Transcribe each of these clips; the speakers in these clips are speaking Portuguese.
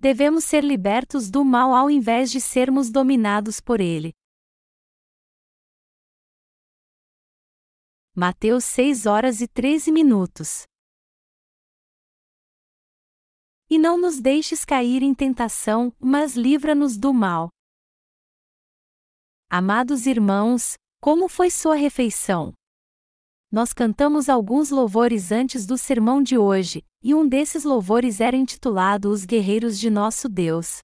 devemos ser libertos do mal ao invés de sermos dominados por ele. Mateus 6 horas e 13 minutos. E não nos deixes cair em tentação, mas livra-nos do mal. Amados irmãos, como foi sua refeição? Nós cantamos alguns louvores antes do sermão de hoje, e um desses louvores era intitulado Os Guerreiros de Nosso Deus.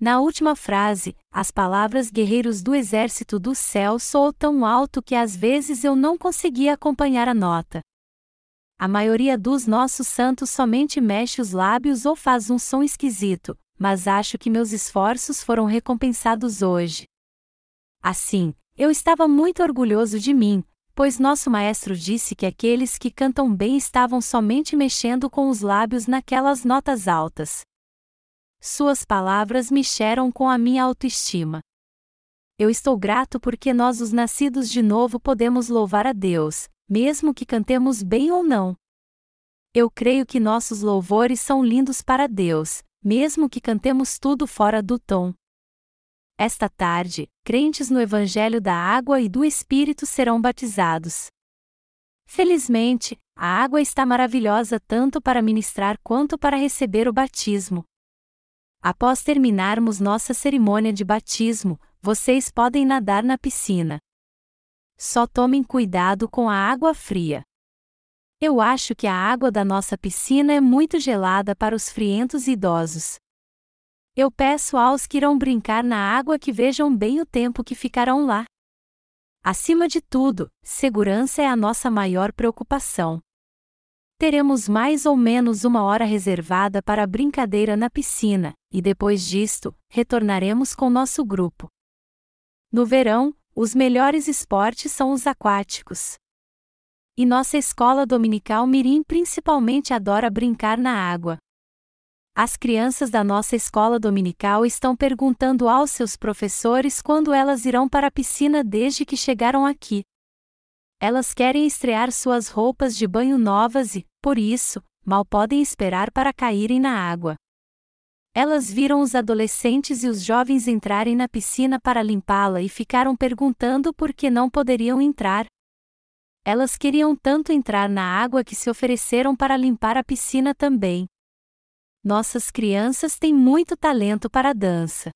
Na última frase, as palavras guerreiros do exército do céu soam tão alto que às vezes eu não conseguia acompanhar a nota. A maioria dos nossos santos somente mexe os lábios ou faz um som esquisito, mas acho que meus esforços foram recompensados hoje. Assim, eu estava muito orgulhoso de mim, pois nosso maestro disse que aqueles que cantam bem estavam somente mexendo com os lábios naquelas notas altas. Suas palavras mexeram com a minha autoestima. Eu estou grato porque nós, os nascidos de novo, podemos louvar a Deus, mesmo que cantemos bem ou não. Eu creio que nossos louvores são lindos para Deus, mesmo que cantemos tudo fora do tom. Esta tarde, crentes no Evangelho da Água e do Espírito serão batizados. Felizmente, a água está maravilhosa tanto para ministrar quanto para receber o batismo. Após terminarmos nossa cerimônia de batismo, vocês podem nadar na piscina. Só tomem cuidado com a água fria. Eu acho que a água da nossa piscina é muito gelada para os frientos idosos. Eu peço aos que irão brincar na água que vejam bem o tempo que ficarão lá. Acima de tudo, segurança é a nossa maior preocupação. Teremos mais ou menos uma hora reservada para a brincadeira na piscina, e depois disto, retornaremos com nosso grupo. No verão, os melhores esportes são os aquáticos. E nossa escola dominical Mirim principalmente adora brincar na água. As crianças da nossa escola dominical estão perguntando aos seus professores quando elas irão para a piscina desde que chegaram aqui. Elas querem estrear suas roupas de banho novas e, por isso, mal podem esperar para caírem na água. Elas viram os adolescentes e os jovens entrarem na piscina para limpá-la e ficaram perguntando por que não poderiam entrar. Elas queriam tanto entrar na água que se ofereceram para limpar a piscina também. Nossas crianças têm muito talento para a dança.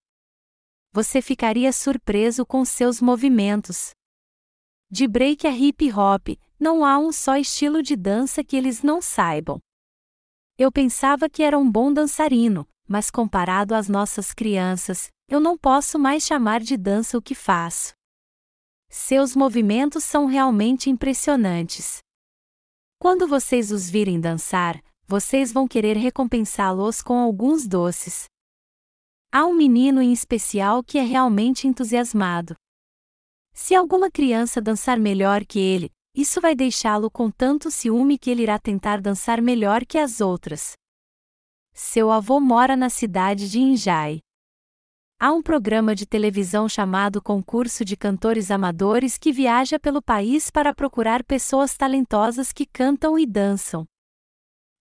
Você ficaria surpreso com seus movimentos. De break a hip hop, não há um só estilo de dança que eles não saibam. Eu pensava que era um bom dançarino, mas comparado às nossas crianças, eu não posso mais chamar de dança o que faço. Seus movimentos são realmente impressionantes. Quando vocês os virem dançar, vocês vão querer recompensá-los com alguns doces. Há um menino em especial que é realmente entusiasmado. Se alguma criança dançar melhor que ele, isso vai deixá-lo com tanto ciúme que ele irá tentar dançar melhor que as outras. Seu avô mora na cidade de Injai. Há um programa de televisão chamado Concurso de Cantores Amadores que viaja pelo país para procurar pessoas talentosas que cantam e dançam.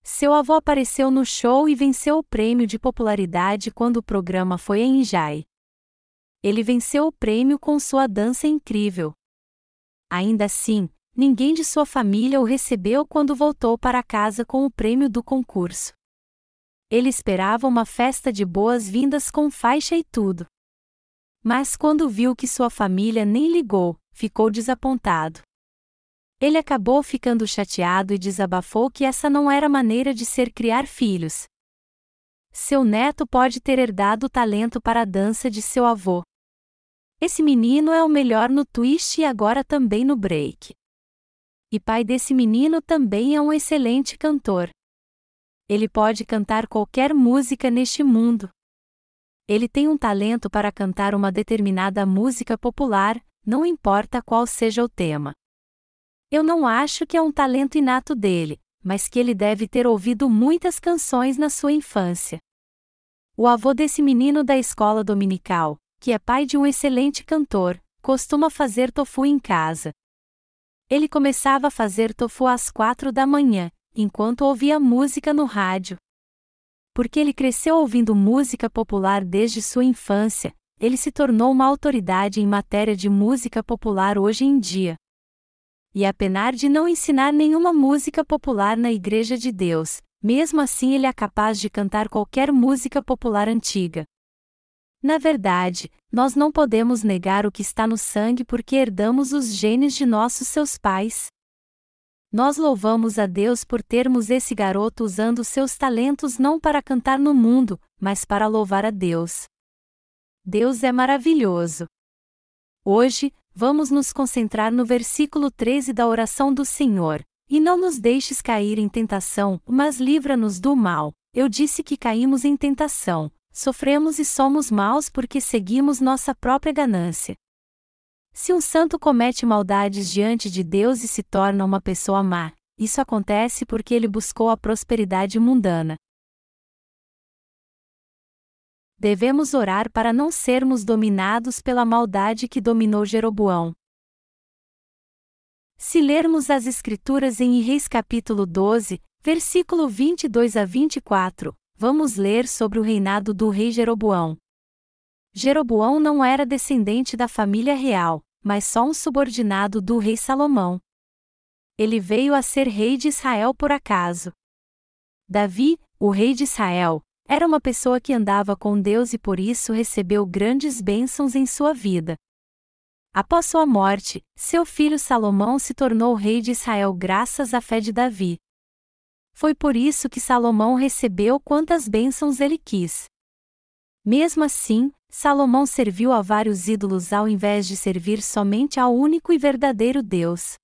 Seu avô apareceu no show e venceu o prêmio de popularidade quando o programa foi em Injai. Ele venceu o prêmio com sua dança incrível. Ainda assim, ninguém de sua família o recebeu quando voltou para casa com o prêmio do concurso. Ele esperava uma festa de boas-vindas com faixa e tudo. Mas quando viu que sua família nem ligou, ficou desapontado. Ele acabou ficando chateado e desabafou que essa não era maneira de ser criar filhos. Seu neto pode ter herdado o talento para a dança de seu avô. Esse menino é o melhor no twist e agora também no break. E pai desse menino também é um excelente cantor. Ele pode cantar qualquer música neste mundo. Ele tem um talento para cantar uma determinada música popular, não importa qual seja o tema. Eu não acho que é um talento inato dele, mas que ele deve ter ouvido muitas canções na sua infância. O avô desse menino da escola dominical, que é pai de um excelente cantor, costuma fazer tofu em casa. Ele começava a fazer tofu às quatro da manhã, enquanto ouvia música no rádio. porque ele cresceu ouvindo música popular desde sua infância, ele se tornou uma autoridade em matéria de música popular hoje em dia. E apesar de não ensinar nenhuma música popular na Igreja de Deus, mesmo assim ele é capaz de cantar qualquer música popular antiga. Na verdade, nós não podemos negar o que está no sangue porque herdamos os genes de nossos seus pais. Nós louvamos a Deus por termos esse garoto usando seus talentos não para cantar no mundo, mas para louvar a Deus. Deus é maravilhoso. Hoje, vamos nos concentrar no versículo 13 da oração do Senhor. E não nos deixes cair em tentação, mas livra-nos do mal. Eu disse que caímos em tentação, sofremos e somos maus porque seguimos nossa própria ganância. Se um santo comete maldades diante de Deus e se torna uma pessoa má, isso acontece porque ele buscou a prosperidade mundana. Devemos orar para não sermos dominados pela maldade que dominou Jeroboão. Se lermos as Escrituras em Reis capítulo 12, versículo 22 a 24, vamos ler sobre o reinado do rei Jeroboão. Jeroboão não era descendente da família real, mas só um subordinado do rei Salomão. Ele veio a ser rei de Israel por acaso. Davi, o rei de Israel, era uma pessoa que andava com Deus e por isso recebeu grandes bênçãos em sua vida. Após sua morte, seu filho Salomão se tornou rei de Israel graças à fé de Davi. Foi por isso que Salomão recebeu quantas bênçãos ele quis. Mesmo assim, Salomão serviu a vários ídolos ao invés de servir somente ao único e verdadeiro Deus.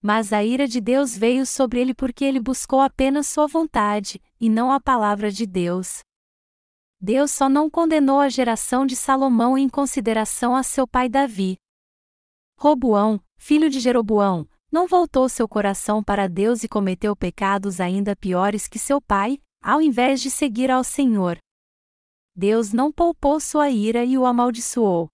Mas a ira de Deus veio sobre ele porque ele buscou apenas sua vontade, e não a palavra de Deus. Deus só não condenou a geração de Salomão em consideração a seu pai Davi. Roboão, filho de Jeroboão, não voltou seu coração para Deus e cometeu pecados ainda piores que seu pai, ao invés de seguir ao Senhor. Deus não poupou sua ira e o amaldiçoou.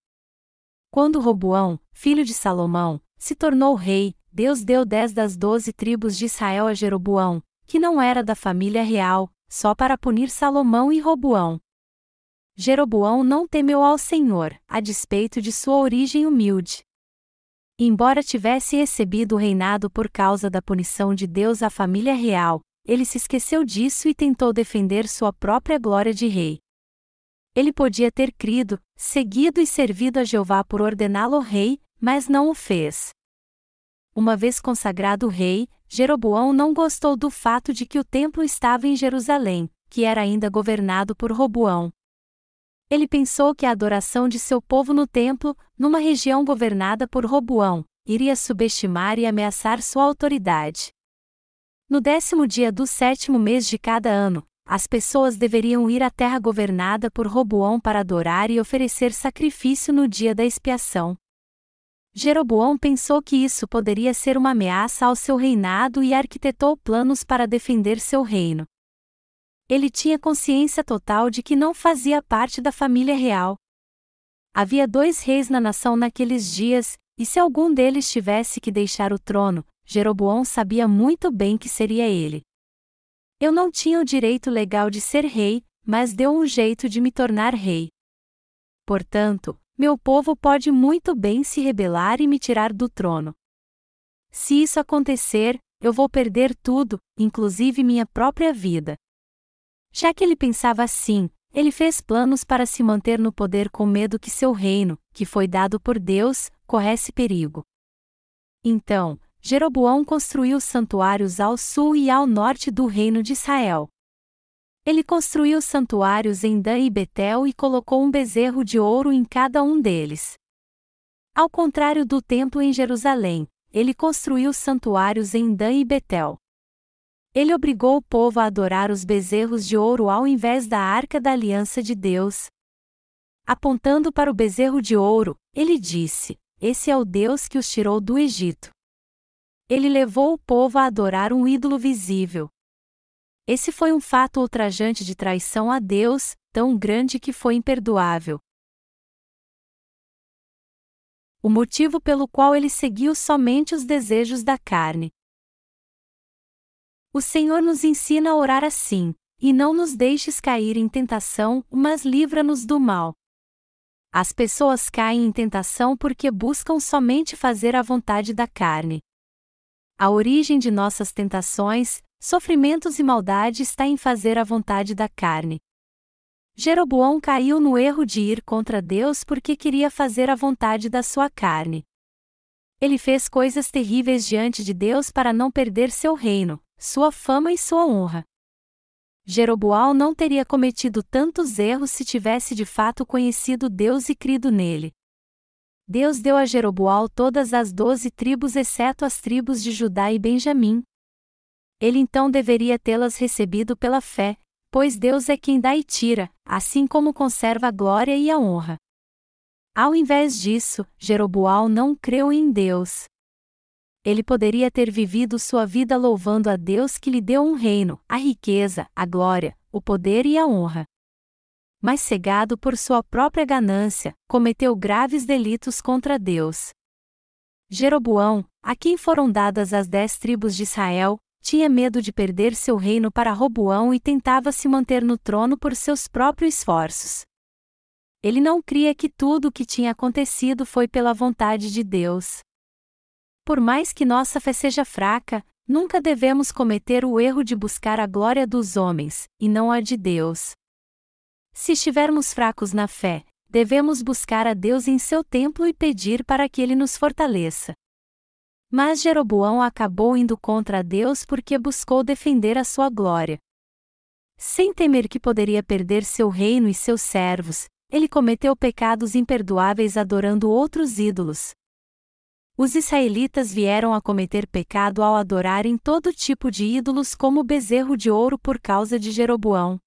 Quando Roboão, filho de Salomão, se tornou rei, Deus deu dez das doze tribos de Israel a Jeroboão, que não era da família real, só para punir Salomão e Roboão. Jeroboão não temeu ao Senhor, a despeito de sua origem humilde. Embora tivesse recebido o reinado por causa da punição de Deus à família real, ele se esqueceu disso e tentou defender sua própria glória de rei. Ele podia ter crido, seguido e servido a Jeová por ordená-lo rei, mas não o fez. Uma vez consagrado rei, Jeroboão não gostou do fato de que o templo estava em Jerusalém, que era ainda governado por Roboão. Ele pensou que a adoração de seu povo no templo, numa região governada por Roboão, iria subestimar e ameaçar sua autoridade. No décimo dia do sétimo mês de cada ano, as pessoas deveriam ir à terra governada por Roboão para adorar e oferecer sacrifício no dia da expiação. Jeroboão pensou que isso poderia ser uma ameaça ao seu reinado e arquitetou planos para defender seu reino. Ele tinha consciência total de que não fazia parte da família real. Havia dois reis na nação naqueles dias, e se algum deles tivesse que deixar o trono, Jeroboão sabia muito bem que seria ele. Eu não tinha o direito legal de ser rei, mas deu um jeito de me tornar rei. Portanto, meu povo pode muito bem se rebelar e me tirar do trono. Se isso acontecer, eu vou perder tudo, inclusive minha própria vida. Já que ele pensava assim, ele fez planos para se manter no poder com medo que seu reino, que foi dado por Deus, corresse perigo. Então, Jeroboão construiu santuários ao sul e ao norte do reino de Israel. Ele construiu santuários em Dan e Betel e colocou um bezerro de ouro em cada um deles. Ao contrário do templo em Jerusalém, ele construiu santuários em Dan e Betel. Ele obrigou o povo a adorar os bezerros de ouro ao invés da arca da aliança de Deus. Apontando para o bezerro de ouro, ele disse: Esse é o Deus que os tirou do Egito. Ele levou o povo a adorar um ídolo visível. Esse foi um fato ultrajante de traição a Deus, tão grande que foi imperdoável. O motivo pelo qual ele seguiu somente os desejos da carne. O Senhor nos ensina a orar assim: e não nos deixes cair em tentação, mas livra-nos do mal. As pessoas caem em tentação porque buscam somente fazer a vontade da carne. A origem de nossas tentações, sofrimentos e maldade está em fazer a vontade da carne. Jeroboão caiu no erro de ir contra Deus porque queria fazer a vontade da sua carne. Ele fez coisas terríveis diante de Deus para não perder seu reino, sua fama e sua honra. Jeroboão não teria cometido tantos erros se tivesse de fato conhecido Deus e crido nele. Deus deu a Jeroboão todas as doze tribos exceto as tribos de Judá e Benjamim. Ele então deveria tê-las recebido pela fé, pois Deus é quem dá e tira, assim como conserva a glória e a honra. Ao invés disso, Jeroboão não creu em Deus. Ele poderia ter vivido sua vida louvando a Deus que lhe deu um reino, a riqueza, a glória, o poder e a honra. Mas cegado por sua própria ganância, cometeu graves delitos contra Deus. Jeroboão, a quem foram dadas as dez tribos de Israel, tinha medo de perder seu reino para Roboão e tentava se manter no trono por seus próprios esforços. Ele não cria que tudo o que tinha acontecido foi pela vontade de Deus. Por mais que nossa fé seja fraca, nunca devemos cometer o erro de buscar a glória dos homens, e não a de Deus. Se estivermos fracos na fé, devemos buscar a Deus em seu templo e pedir para que ele nos fortaleça. Mas Jeroboão acabou indo contra Deus porque buscou defender a sua glória. Sem temer que poderia perder seu reino e seus servos, ele cometeu pecados imperdoáveis adorando outros ídolos. Os israelitas vieram a cometer pecado ao adorarem todo tipo de ídolos como o bezerro de ouro por causa de Jeroboão.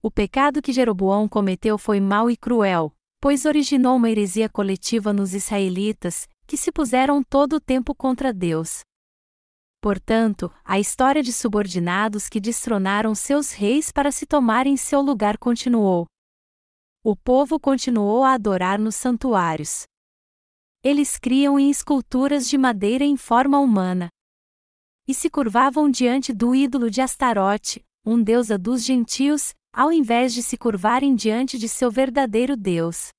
O pecado que Jeroboão cometeu foi mau e cruel, pois originou uma heresia coletiva nos israelitas, que se puseram todo o tempo contra Deus. Portanto, a história de subordinados que destronaram seus reis para se tomarem seu lugar continuou. O povo continuou a adorar nos santuários. Eles criam em esculturas de madeira em forma humana. E se curvavam diante do ídolo de Astarote, um deusa dos gentios, ao invés de se curvarem diante de seu verdadeiro Deus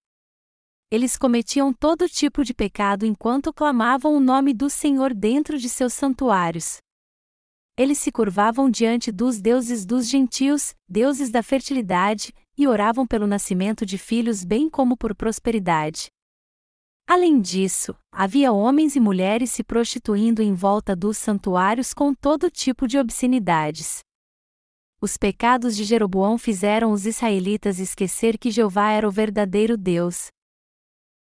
eles cometiam todo tipo de pecado enquanto clamavam o nome do Senhor dentro de seus santuários. Eles se curvavam diante dos deuses dos gentios, deuses da fertilidade, e oravam pelo nascimento de filhos bem como por prosperidade. Além disso, havia homens e mulheres se prostituindo em volta dos santuários com todo tipo de obscenidades. Os pecados de Jeroboão fizeram os israelitas esquecer que Jeová era o verdadeiro Deus,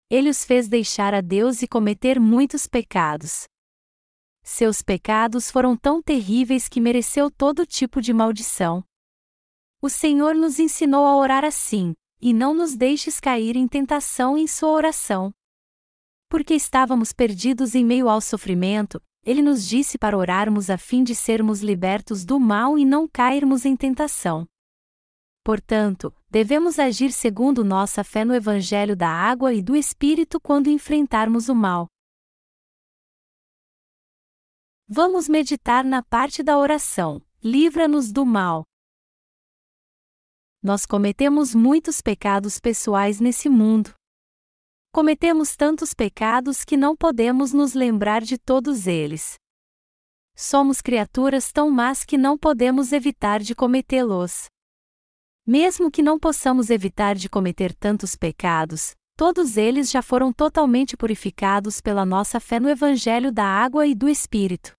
ele os fez deixar a Deus e cometer muitos pecados. Seus pecados foram tão terríveis que mereceu todo tipo de maldição. O Senhor nos ensinou a orar assim, e não nos deixes cair em tentação em sua oração. Porque estávamos perdidos em meio ao sofrimento, ele nos disse para orarmos a fim de sermos libertos do mal e não cairmos em tentação. Portanto, devemos agir segundo nossa fé no Evangelho da água e do Espírito quando enfrentarmos o mal. Vamos meditar na parte da oração: Livra-nos do mal. Nós cometemos muitos pecados pessoais nesse mundo. Cometemos tantos pecados que não podemos nos lembrar de todos eles. Somos criaturas tão más que não podemos evitar de cometê-los. Mesmo que não possamos evitar de cometer tantos pecados, todos eles já foram totalmente purificados pela nossa fé no Evangelho da água e do Espírito.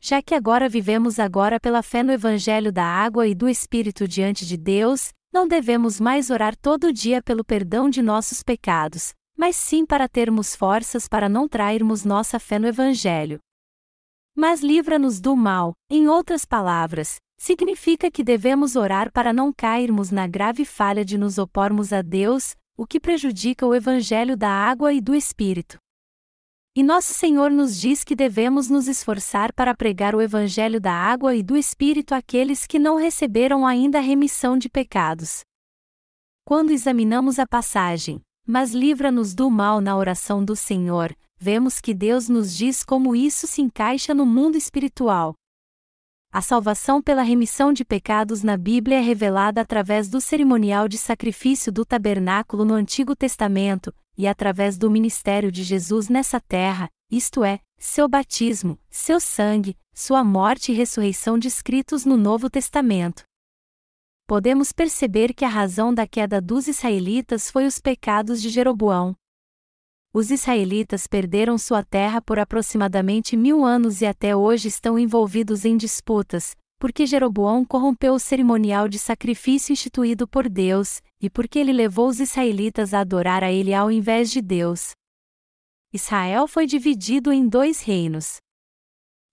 Já que agora vivemos agora pela fé no Evangelho da água e do Espírito diante de Deus, não devemos mais orar todo dia pelo perdão de nossos pecados, mas sim para termos forças para não trairmos nossa fé no Evangelho. Mas livra-nos do mal, em outras palavras, significa que devemos orar para não cairmos na grave falha de nos opormos a Deus, o que prejudica o Evangelho da água e do Espírito. E nosso Senhor nos diz que devemos nos esforçar para pregar o Evangelho da água e do Espírito àqueles que não receberam ainda a remissão de pecados. Quando examinamos a passagem, mas livra-nos do mal na oração do Senhor, vemos que Deus nos diz como isso se encaixa no mundo espiritual. A salvação pela remissão de pecados na Bíblia é revelada através do cerimonial de sacrifício do tabernáculo no Antigo Testamento, e através do ministério de Jesus nessa terra, isto é, seu batismo, seu sangue, sua morte e ressurreição descritos no Novo Testamento. Podemos perceber que a razão da queda dos israelitas foi os pecados de Jeroboão. Os israelitas perderam sua terra por aproximadamente mil anos e até hoje estão envolvidos em disputas, porque Jeroboão corrompeu o cerimonial de sacrifício instituído por Deus, e porque ele levou os israelitas a adorar a ele ao invés de Deus. Israel foi dividido em dois reinos.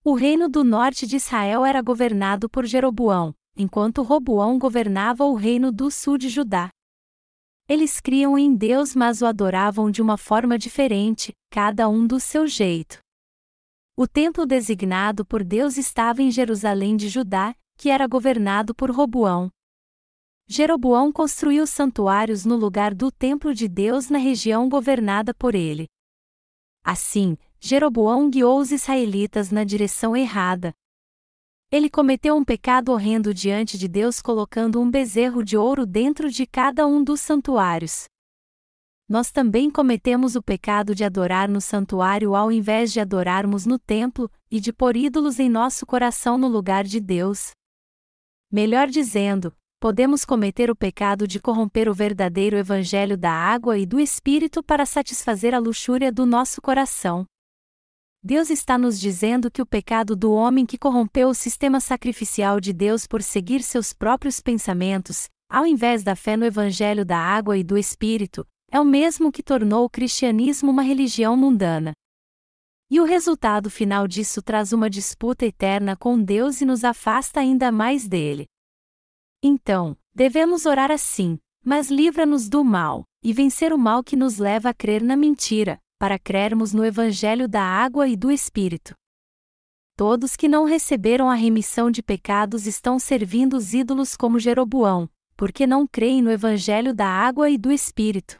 O reino do norte de Israel era governado por Jeroboão, enquanto Roboão governava o reino do sul de Judá. Eles criam em Deus, mas o adoravam de uma forma diferente, cada um do seu jeito. O templo designado por Deus estava em Jerusalém de Judá, que era governado por Roboão. Jeroboão construiu santuários no lugar do templo de Deus na região governada por ele. Assim, Jeroboão guiou os israelitas na direção errada, ele cometeu um pecado horrendo diante de Deus colocando um bezerro de ouro dentro de cada um dos santuários. Nós também cometemos o pecado de adorar no santuário ao invés de adorarmos no templo, e de pôr ídolos em nosso coração no lugar de Deus. Melhor dizendo, podemos cometer o pecado de corromper o verdadeiro evangelho da água e do Espírito para satisfazer a luxúria do nosso coração. Deus está nos dizendo que o pecado do homem que corrompeu o sistema sacrificial de Deus por seguir seus próprios pensamentos, ao invés da fé no Evangelho da água e do Espírito, é o mesmo que tornou o cristianismo uma religião mundana. E o resultado final disso traz uma disputa eterna com Deus e nos afasta ainda mais dele. Então, devemos orar assim: Mas livra-nos do mal, e vencer o mal que nos leva a crer na mentira, para crermos no Evangelho da água e do Espírito. Todos que não receberam a remissão de pecados estão servindo os ídolos como Jeroboão, porque não creem no Evangelho da água e do Espírito.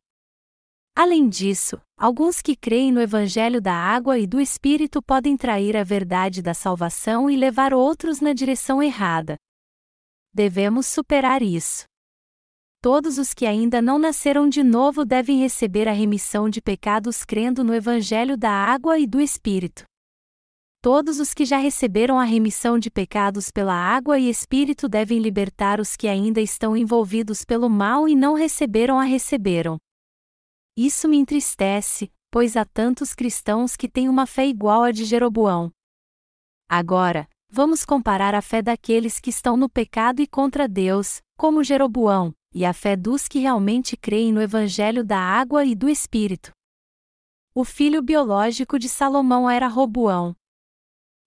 Além disso, alguns que creem no Evangelho da água e do Espírito podem trair a verdade da salvação e levar outros na direção errada. Devemos superar isso todos os que ainda não nasceram de novo devem receber a remissão de pecados crendo no Evangelho da água e do Espírito. Todos os que já receberam a remissão de pecados pela água e Espírito devem libertar os que ainda estão envolvidos pelo mal e não receberam a receberam. Isso me entristece, pois há tantos cristãos que têm uma fé igual à de Jeroboão. Agora, vamos comparar a fé daqueles que estão no pecado e contra Deus, como Jeroboão, e a fé dos que realmente creem no Evangelho da água e do Espírito. O filho biológico de Salomão era Roboão.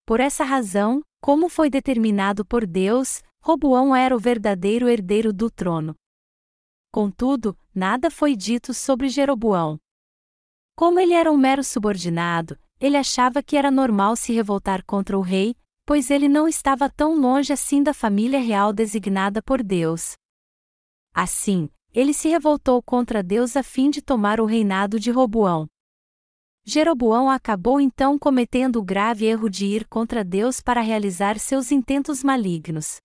Por essa razão, como foi determinado por Deus, Roboão era o verdadeiro herdeiro do trono. Contudo, nada foi dito sobre Jeroboão. Como ele era um mero subordinado, ele achava que era normal se revoltar contra o rei, pois ele não estava tão longe assim da família real designada por Deus. Assim, ele se revoltou contra Deus a fim de tomar o reinado de Roboão. Jeroboão acabou então cometendo o grave erro de ir contra Deus para realizar seus intentos malignos.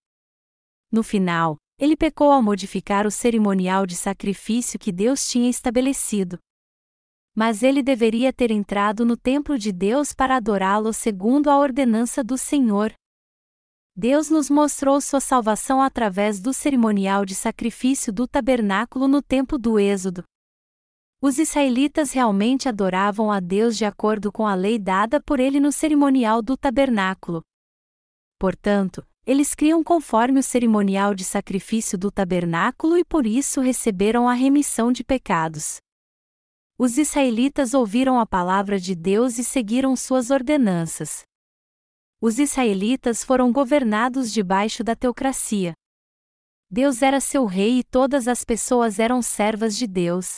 No final, ele pecou ao modificar o cerimonial de sacrifício que Deus tinha estabelecido. Mas ele deveria ter entrado no templo de Deus para adorá-lo segundo a ordenança do Senhor. Deus nos mostrou sua salvação através do cerimonial de sacrifício do tabernáculo no tempo do Êxodo. Os israelitas realmente adoravam a Deus de acordo com a lei dada por ele no cerimonial do tabernáculo. Portanto, eles criam conforme o cerimonial de sacrifício do tabernáculo e por isso receberam a remissão de pecados. Os israelitas ouviram a palavra de Deus e seguiram suas ordenanças os israelitas foram governados debaixo da teocracia. Deus era seu rei e todas as pessoas eram servas de Deus.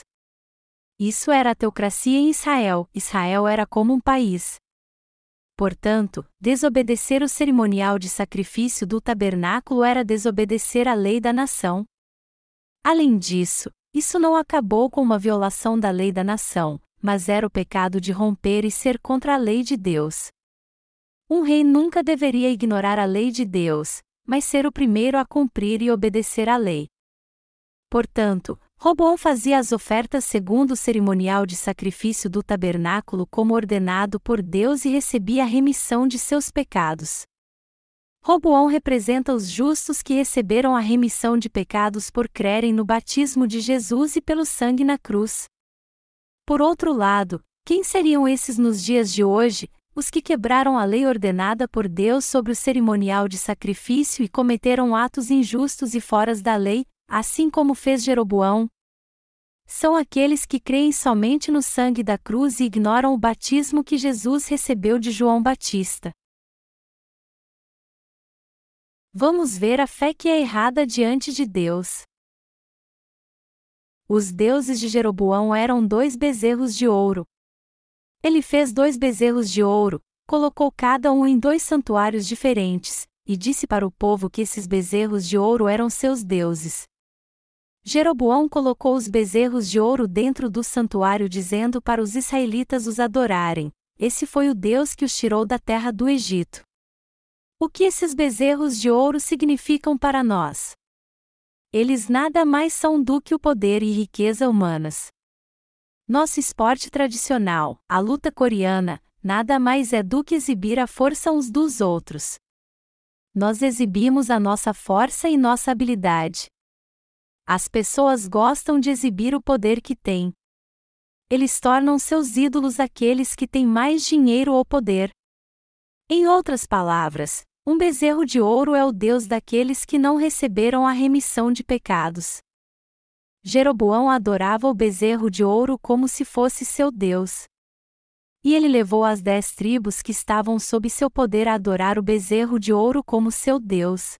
Isso era a teocracia em Israel, Israel era como um país. Portanto, desobedecer o cerimonial de sacrifício do tabernáculo era desobedecer a lei da nação. Além disso, isso não acabou com uma violação da lei da nação, mas era o pecado de romper e ser contra a lei de Deus. Um rei nunca deveria ignorar a lei de Deus, mas ser o primeiro a cumprir e obedecer à lei. Portanto, Roboão fazia as ofertas segundo o cerimonial de sacrifício do tabernáculo como ordenado por Deus e recebia a remissão de seus pecados. Roboão representa os justos que receberam a remissão de pecados por crerem no batismo de Jesus e pelo sangue na cruz. Por outro lado, quem seriam esses nos dias de hoje, os que quebraram a lei ordenada por Deus sobre o cerimonial de sacrifício e cometeram atos injustos e foras da lei, assim como fez Jeroboão? São aqueles que creem somente no sangue da cruz e ignoram o batismo que Jesus recebeu de João Batista. Vamos ver a fé que é errada diante de Deus. Os deuses de Jeroboão eram dois bezerros de ouro, ele fez dois bezerros de ouro, colocou cada um em dois santuários diferentes, e disse para o povo que esses bezerros de ouro eram seus deuses. Jeroboão colocou os bezerros de ouro dentro do santuário, dizendo para os israelitas os adorarem: Esse foi o Deus que os tirou da terra do Egito. O que esses bezerros de ouro significam para nós? Eles nada mais são do que o poder e riqueza humanas. Nosso esporte tradicional, a luta coreana, nada mais é do que exibir a força uns dos outros. Nós exibimos a nossa força e nossa habilidade. As pessoas gostam de exibir o poder que têm. Eles tornam seus ídolos aqueles que têm mais dinheiro ou poder. Em outras palavras, um bezerro de ouro é o Deus daqueles que não receberam a remissão de pecados. Jeroboão adorava o bezerro de ouro como se fosse seu Deus. E ele levou as dez tribos que estavam sob seu poder a adorar o bezerro de ouro como seu Deus.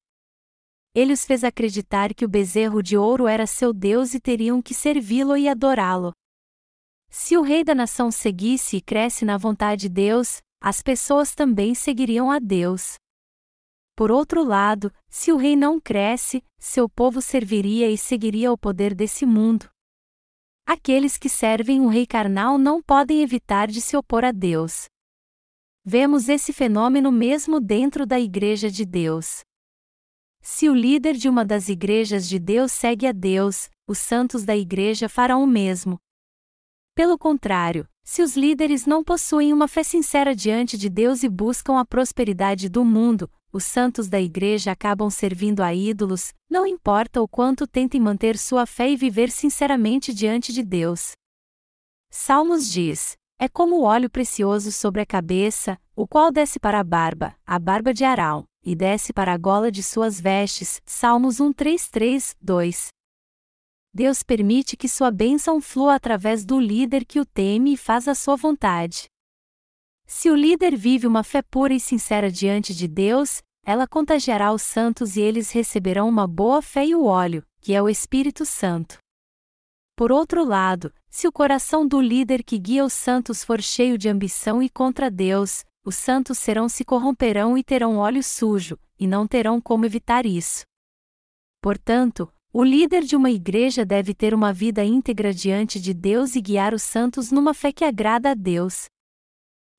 Ele os fez acreditar que o bezerro de ouro era seu Deus e teriam que servi-lo e adorá-lo. Se o rei da nação seguisse e cresce na vontade de Deus, as pessoas também seguiriam a Deus. Por outro lado, se o rei não cresce, seu povo serviria e seguiria o poder desse mundo. Aqueles que servem um rei carnal não podem evitar de se opor a Deus. Vemos esse fenômeno mesmo dentro da Igreja de Deus. Se o líder de uma das igrejas de Deus segue a Deus, os santos da igreja farão o mesmo. Pelo contrário, se os líderes não possuem uma fé sincera diante de Deus e buscam a prosperidade do mundo, os santos da igreja acabam servindo a ídolos, não importa o quanto tentem manter sua fé e viver sinceramente diante de Deus. Salmos diz: É como o óleo precioso sobre a cabeça, o qual desce para a barba, a barba de Arão, e desce para a gola de suas vestes. Salmos 133, 2. Deus permite que sua bênção flua através do líder que o teme e faz a sua vontade. Se o líder vive uma fé pura e sincera diante de Deus, ela contagiará os santos e eles receberão uma boa fé e o óleo, que é o Espírito Santo. Por outro lado, se o coração do líder que guia os santos for cheio de ambição e contra Deus, os santos serão se corromperão e terão óleo sujo, e não terão como evitar isso. Portanto, o líder de uma igreja deve ter uma vida íntegra diante de Deus e guiar os santos numa fé que agrada a Deus.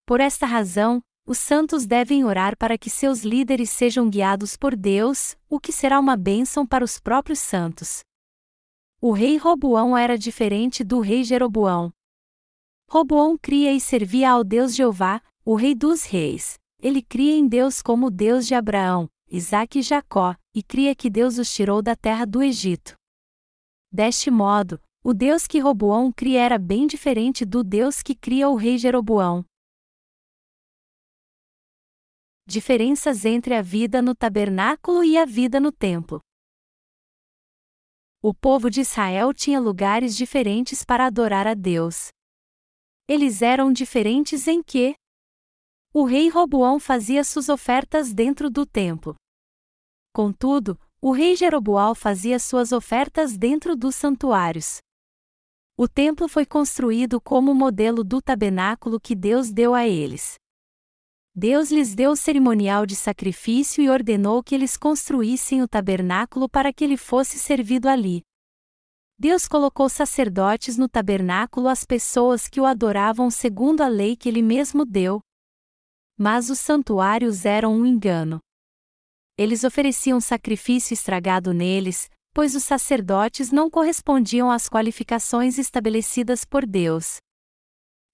Por esta razão, os santos devem orar para que seus líderes sejam guiados por Deus, o que será uma bênção para os próprios santos. O rei Roboão era diferente do rei Jeroboão. Roboão cria e servia ao Deus Jeová, o rei dos reis. Ele cria em Deus como Deus de Abraão, Isaque e Jacó, e cria que Deus os tirou da terra do Egito. Deste modo, o Deus que Roboão cria era bem diferente do Deus que cria o rei Jeroboão. Diferenças entre a vida no tabernáculo e a vida no templo. O povo de Israel tinha lugares diferentes para adorar a Deus. Eles eram diferentes em que? O rei Roboão fazia suas ofertas dentro do templo. Contudo, o rei Jeroboal fazia suas ofertas dentro dos santuários. O templo foi construído como modelo do tabernáculo que Deus deu a eles. Deus lhes deu o cerimonial de sacrifício e ordenou que eles construíssem o tabernáculo para que ele fosse servido ali. Deus colocou sacerdotes no tabernáculo às pessoas que o adoravam segundo a lei que ele mesmo deu. Mas os santuários eram um engano. Eles ofereciam sacrifício estragado neles, pois os sacerdotes não correspondiam às qualificações estabelecidas por Deus.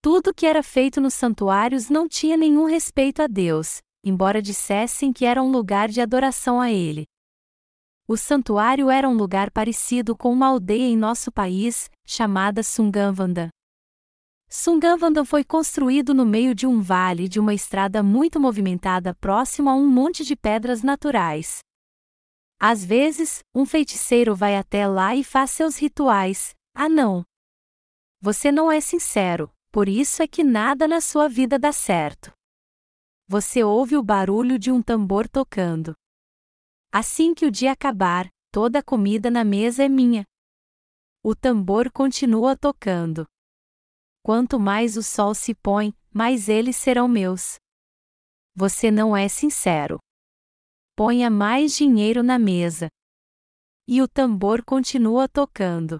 Tudo que era feito nos santuários não tinha nenhum respeito a Deus, embora dissessem que era um lugar de adoração a Ele. O santuário era um lugar parecido com uma aldeia em nosso país, chamada Sungavanda. Sungavanda foi construído no meio de um vale de uma estrada muito movimentada próximo a um monte de pedras naturais. Às vezes, um feiticeiro vai até lá e faz seus rituais. Ah, não! Você não é sincero, por isso é que nada na sua vida dá certo. Você ouve o barulho de um tambor tocando. Assim que o dia acabar, toda a comida na mesa é minha. O tambor continua tocando. Quanto mais o sol se põe, mais eles serão meus. Você não é sincero. Ponha mais dinheiro na mesa. E o tambor continua tocando.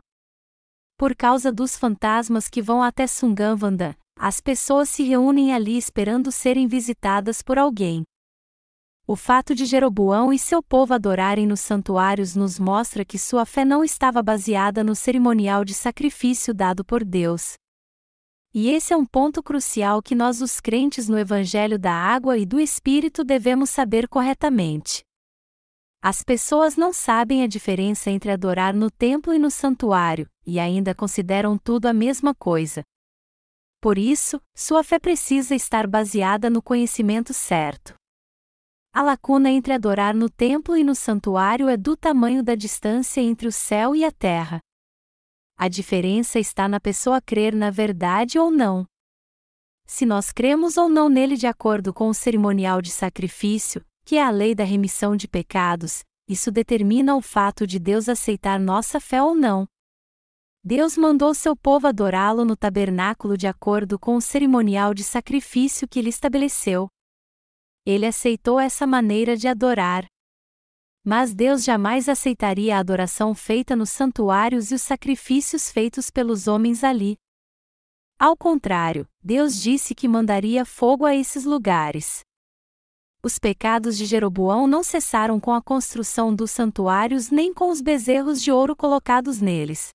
Por causa dos fantasmas que vão até Sungavanda, as pessoas se reúnem ali esperando serem visitadas por alguém. O fato de Jeroboão e seu povo adorarem nos santuários nos mostra que sua fé não estava baseada no cerimonial de sacrifício dado por Deus, e esse é um ponto crucial que nós, os crentes no Evangelho da Água e do Espírito, devemos saber corretamente. As pessoas não sabem a diferença entre adorar no templo e no santuário, e ainda consideram tudo a mesma coisa. Por isso, sua fé precisa estar baseada no conhecimento certo. A lacuna entre adorar no templo e no santuário é do tamanho da distância entre o céu e a terra. A diferença está na pessoa crer na verdade ou não. Se nós cremos ou não nele de acordo com o cerimonial de sacrifício, que é a lei da remissão de pecados, isso determina o fato de Deus aceitar nossa fé ou não. Deus mandou seu povo adorá-lo no tabernáculo de acordo com o cerimonial de sacrifício que ele estabeleceu. Ele aceitou essa maneira de adorar, mas Deus jamais aceitaria a adoração feita nos santuários e os sacrifícios feitos pelos homens ali. Ao contrário, Deus disse que mandaria fogo a esses lugares. Os pecados de Jeroboão não cessaram com a construção dos santuários nem com os bezerros de ouro colocados neles.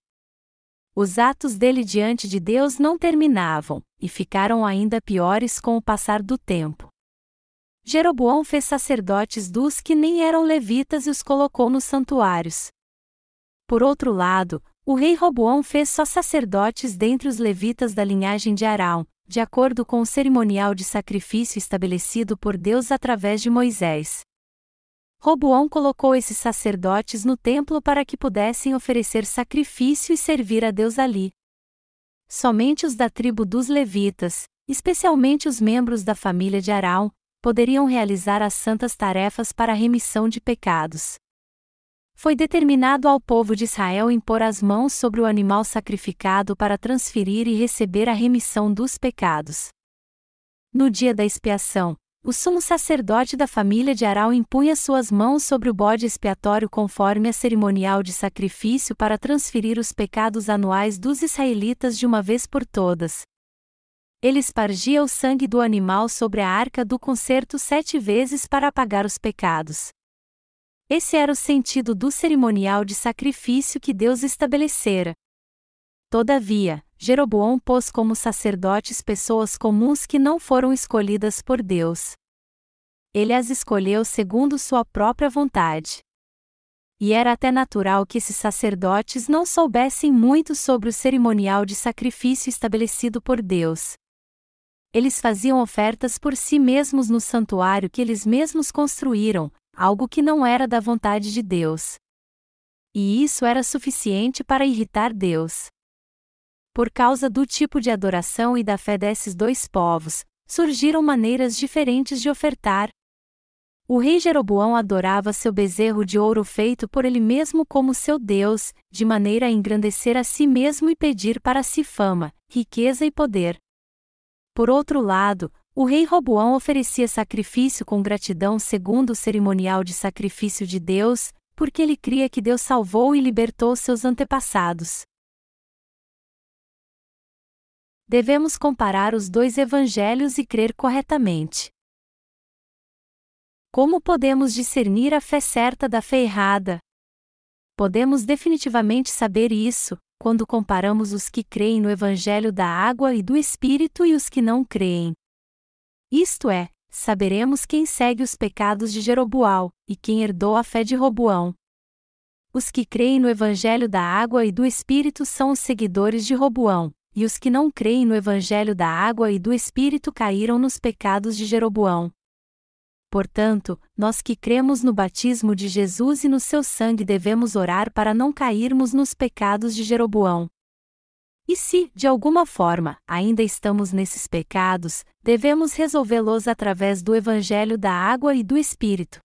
Os atos dele diante de Deus não terminavam, e ficaram ainda piores com o passar do tempo. Jeroboão fez sacerdotes dos que nem eram levitas e os colocou nos santuários. Por outro lado, o rei Roboão fez só sacerdotes dentre os levitas da linhagem de Arão, de acordo com o cerimonial de sacrifício estabelecido por Deus através de Moisés. Roboão colocou esses sacerdotes no templo para que pudessem oferecer sacrifício e servir a Deus ali. Somente os da tribo dos levitas, especialmente os membros da família de Arão, poderiam realizar as santas tarefas para a remissão de pecados. Foi determinado ao povo de Israel impor as mãos sobre o animal sacrificado para transferir e receber a remissão dos pecados. No dia da expiação, o sumo sacerdote da família de Arão impunha suas mãos sobre o bode expiatório conforme a cerimonial de sacrifício para transferir os pecados anuais dos israelitas de uma vez por todas, ele espargia o sangue do animal sobre a arca do concerto sete vezes para apagar os pecados. Esse era o sentido do cerimonial de sacrifício que Deus estabelecera. Todavia, Jeroboão pôs como sacerdotes pessoas comuns que não foram escolhidas por Deus. Ele as escolheu segundo sua própria vontade. E era até natural que esses sacerdotes não soubessem muito sobre o cerimonial de sacrifício estabelecido por Deus eles faziam ofertas por si mesmos no santuário que eles mesmos construíram, algo que não era da vontade de Deus. E isso era suficiente para irritar Deus. Por causa do tipo de adoração e da fé desses dois povos, surgiram maneiras diferentes de ofertar. O rei Jeroboão adorava seu bezerro de ouro feito por ele mesmo como seu Deus, de maneira a engrandecer a si mesmo e pedir para si fama, riqueza e poder. Por outro lado, o rei Roboão oferecia sacrifício com gratidão segundo o cerimonial de sacrifício de Deus, porque ele cria que Deus salvou e libertou seus antepassados. Devemos comparar os dois evangelhos e crer corretamente. Como podemos discernir a fé certa da fé errada? Podemos definitivamente saber isso, quando comparamos os que creem no Evangelho da água e do Espírito e os que não creem. Isto é, saberemos quem segue os pecados de Jeroboal, e quem herdou a fé de Roboão. Os que creem no Evangelho da água e do Espírito são os seguidores de Roboão, e os que não creem no Evangelho da água e do Espírito caíram nos pecados de Jeroboão. Portanto, nós que cremos no batismo de Jesus e no seu sangue devemos orar para não cairmos nos pecados de Jeroboão. E se, de alguma forma, ainda estamos nesses pecados, devemos resolvê-los através do Evangelho da água e do Espírito.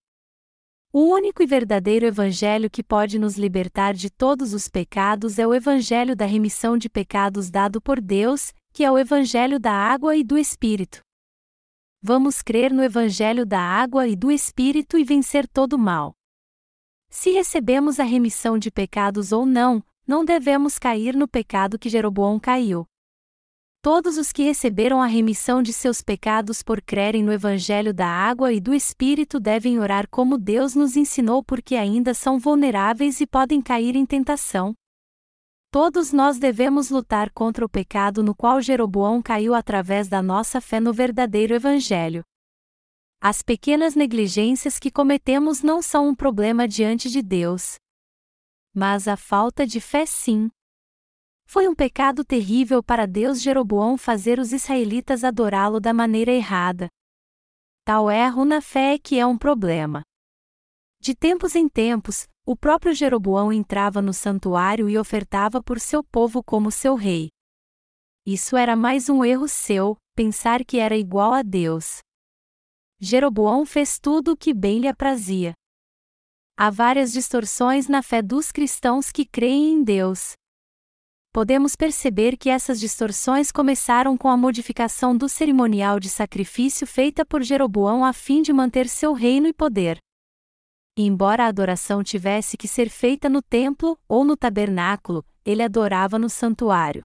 O único e verdadeiro Evangelho que pode nos libertar de todos os pecados é o Evangelho da remissão de pecados dado por Deus, que é o Evangelho da água e do Espírito. Vamos crer no Evangelho da água e do Espírito e vencer todo o mal. Se recebemos a remissão de pecados ou não, não devemos cair no pecado que Jeroboão caiu. Todos os que receberam a remissão de seus pecados por crerem no Evangelho da água e do Espírito devem orar como Deus nos ensinou porque ainda são vulneráveis e podem cair em tentação. Todos nós devemos lutar contra o pecado no qual Jeroboão caiu através da nossa fé no verdadeiro Evangelho. As pequenas negligências que cometemos não são um problema diante de Deus. Mas a falta de fé sim. Foi um pecado terrível para Deus Jeroboão fazer os israelitas adorá-lo da maneira errada. Tal erro na fé é que é um problema. De tempos em tempos, o próprio Jeroboão entrava no santuário e ofertava por seu povo como seu rei. Isso era mais um erro seu, pensar que era igual a Deus. Jeroboão fez tudo o que bem lhe aprazia. Há várias distorções na fé dos cristãos que creem em Deus. Podemos perceber que essas distorções começaram com a modificação do cerimonial de sacrifício feita por Jeroboão a fim de manter seu reino e poder. Embora a adoração tivesse que ser feita no templo ou no tabernáculo, ele adorava no santuário.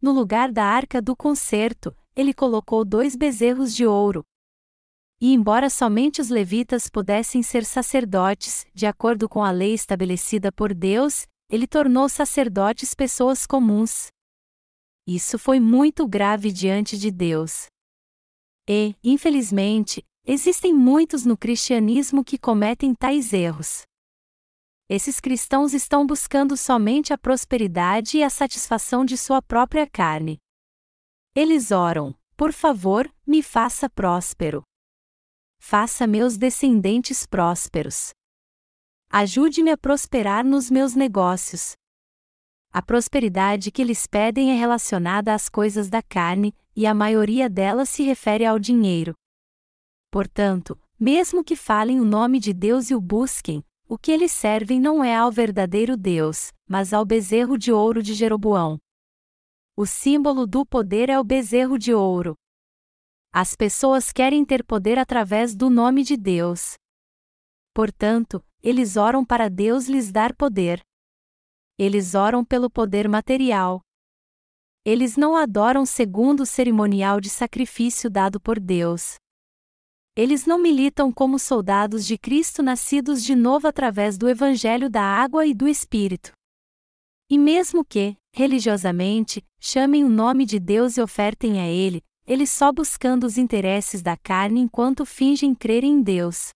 No lugar da arca do concerto, ele colocou dois bezerros de ouro. E embora somente os levitas pudessem ser sacerdotes, de acordo com a lei estabelecida por Deus, ele tornou sacerdotes pessoas comuns. Isso foi muito grave diante de Deus. E, infelizmente, Existem muitos no cristianismo que cometem tais erros. Esses cristãos estão buscando somente a prosperidade e a satisfação de sua própria carne. Eles oram: Por favor, me faça próspero. Faça meus descendentes prósperos. Ajude-me a prosperar nos meus negócios. A prosperidade que eles pedem é relacionada às coisas da carne, e a maioria delas se refere ao dinheiro. Portanto, mesmo que falem o nome de Deus e o busquem, o que eles servem não é ao verdadeiro Deus, mas ao bezerro de ouro de Jeroboão. O símbolo do poder é o bezerro de ouro. As pessoas querem ter poder através do nome de Deus. Portanto, eles oram para Deus lhes dar poder. Eles oram pelo poder material. Eles não adoram segundo o cerimonial de sacrifício dado por Deus. Eles não militam como soldados de Cristo nascidos de novo através do Evangelho da água e do Espírito. E mesmo que, religiosamente, chamem o nome de Deus e ofertem a Ele, eles só buscando os interesses da carne enquanto fingem crer em Deus.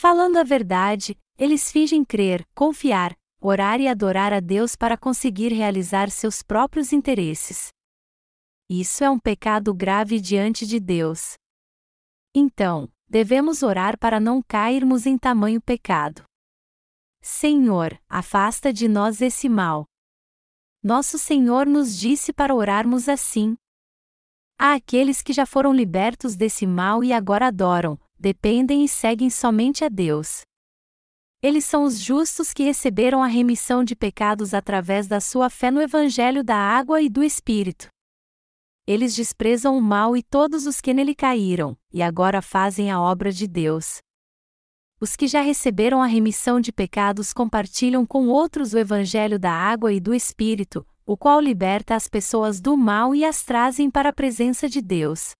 Falando a verdade, eles fingem crer, confiar, orar e adorar a Deus para conseguir realizar seus próprios interesses. Isso é um pecado grave diante de Deus. Então, devemos orar para não cairmos em tamanho pecado. Senhor, afasta de nós esse mal. Nosso Senhor nos disse para orarmos assim. Há aqueles que já foram libertos desse mal e agora adoram, dependem e seguem somente a Deus. Eles são os justos que receberam a remissão de pecados através da sua fé no Evangelho da água e do Espírito eles desprezam o mal e todos os que nele caíram, e agora fazem a obra de Deus. Os que já receberam a remissão de pecados compartilham com outros o evangelho da água e do Espírito, o qual liberta as pessoas do mal e as trazem para a presença de Deus.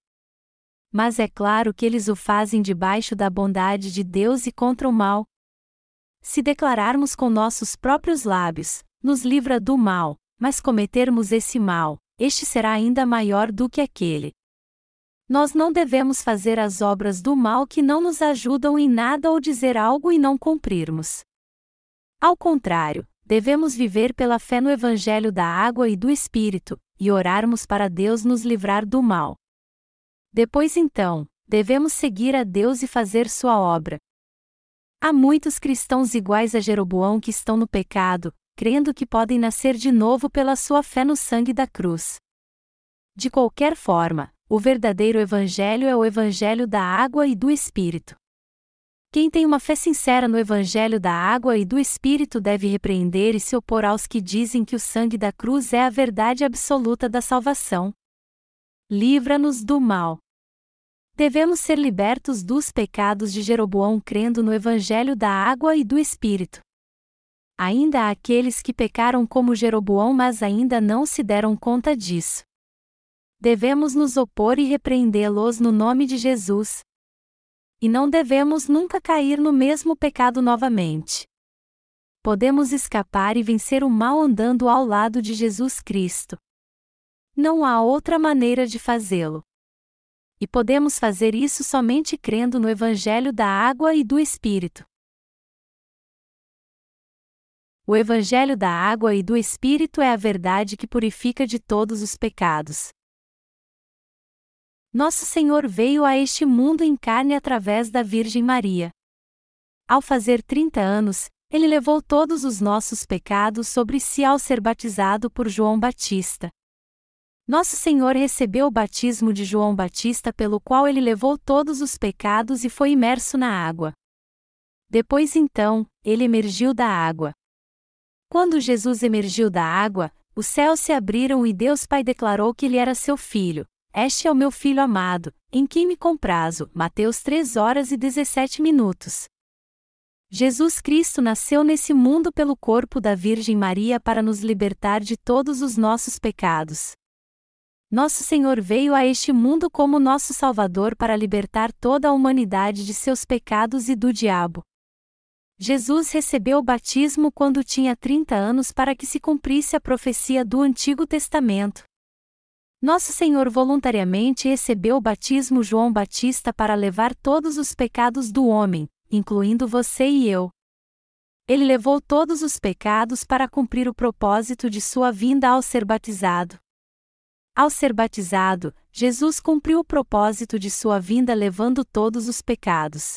Mas é claro que eles o fazem debaixo da bondade de Deus e contra o mal. Se declararmos com nossos próprios lábios, nos livra do mal, mas cometermos esse mal, este será ainda maior do que aquele. Nós não devemos fazer as obras do mal que não nos ajudam em nada ou dizer algo e não cumprirmos. Ao contrário, devemos viver pela fé no Evangelho da água e do Espírito, e orarmos para Deus nos livrar do mal. Depois então, devemos seguir a Deus e fazer sua obra. Há muitos cristãos iguais a Jeroboão que estão no pecado, crendo que podem nascer de novo pela sua fé no sangue da cruz. De qualquer forma, o verdadeiro Evangelho é o Evangelho da água e do Espírito. Quem tem uma fé sincera no Evangelho da água e do Espírito deve repreender e se opor aos que dizem que o sangue da cruz é a verdade absoluta da salvação. Livra-nos do mal. Devemos ser libertos dos pecados de Jeroboão crendo no Evangelho da água e do Espírito. Ainda há aqueles que pecaram como Jeroboão, mas ainda não se deram conta disso. Devemos nos opor e repreendê-los no nome de Jesus. E não devemos nunca cair no mesmo pecado novamente. Podemos escapar e vencer o mal andando ao lado de Jesus Cristo. Não há outra maneira de fazê-lo. E podemos fazer isso somente crendo no Evangelho da água e do Espírito. O Evangelho da água e do Espírito é a verdade que purifica de todos os pecados. Nosso Senhor veio a este mundo em carne através da Virgem Maria. Ao fazer 30 anos, ele levou todos os nossos pecados sobre si ao ser batizado por João Batista. Nosso Senhor recebeu o batismo de João Batista, pelo qual ele levou todos os pecados e foi imerso na água. Depois então, ele emergiu da água. Quando Jesus emergiu da água, os céus se abriram e Deus Pai declarou que ele era seu filho. Este é o meu filho amado, em quem me comprazo. Mateus 3 horas e 17 minutos. Jesus Cristo nasceu nesse mundo pelo corpo da Virgem Maria para nos libertar de todos os nossos pecados. Nosso Senhor veio a este mundo como nosso Salvador para libertar toda a humanidade de seus pecados e do diabo. Jesus recebeu o batismo quando tinha 30 anos para que se cumprisse a profecia do Antigo Testamento. Nosso Senhor voluntariamente recebeu o batismo João Batista para levar todos os pecados do homem, incluindo você e eu. Ele levou todos os pecados para cumprir o propósito de sua vinda ao ser batizado. Ao ser batizado, Jesus cumpriu o propósito de sua vinda levando todos os pecados.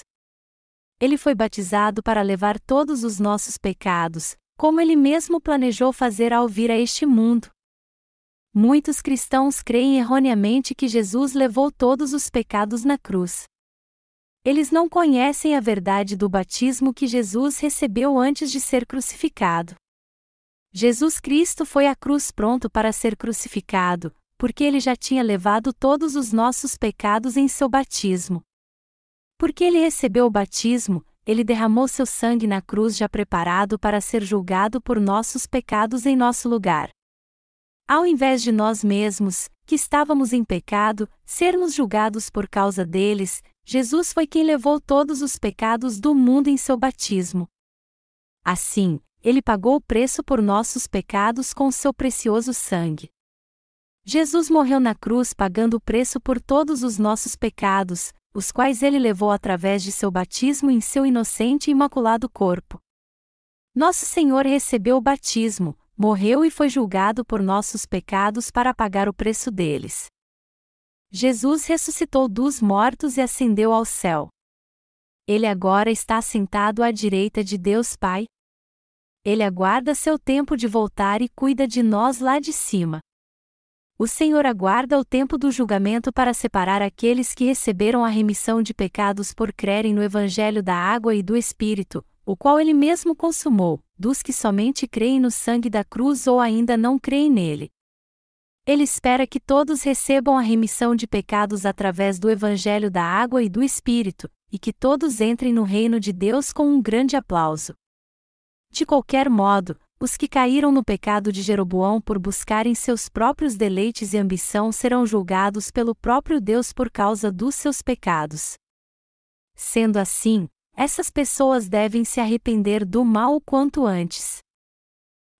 Ele foi batizado para levar todos os nossos pecados, como ele mesmo planejou fazer ao vir a este mundo. Muitos cristãos creem erroneamente que Jesus levou todos os pecados na cruz. Eles não conhecem a verdade do batismo que Jesus recebeu antes de ser crucificado. Jesus Cristo foi à cruz pronto para ser crucificado, porque ele já tinha levado todos os nossos pecados em seu batismo. Porque ele recebeu o batismo, ele derramou seu sangue na cruz já preparado para ser julgado por nossos pecados em nosso lugar. Ao invés de nós mesmos, que estávamos em pecado, sermos julgados por causa deles, Jesus foi quem levou todos os pecados do mundo em seu batismo. Assim, ele pagou o preço por nossos pecados com seu precioso sangue. Jesus morreu na cruz pagando o preço por todos os nossos pecados, os quais ele levou através de seu batismo em seu inocente e imaculado corpo. Nosso Senhor recebeu o batismo, morreu e foi julgado por nossos pecados para pagar o preço deles. Jesus ressuscitou dos mortos e ascendeu ao céu. Ele agora está sentado à direita de Deus Pai. Ele aguarda seu tempo de voltar e cuida de nós lá de cima. O Senhor aguarda o tempo do julgamento para separar aqueles que receberam a remissão de pecados por crerem no Evangelho da água e do Espírito, o qual ele mesmo consumou, dos que somente creem no sangue da cruz ou ainda não creem nele. Ele espera que todos recebam a remissão de pecados através do Evangelho da água e do Espírito, e que todos entrem no reino de Deus com um grande aplauso. De qualquer modo, os que caíram no pecado de Jeroboão por buscarem seus próprios deleites e ambição serão julgados pelo próprio Deus por causa dos seus pecados. Sendo assim, essas pessoas devem se arrepender do mal o quanto antes.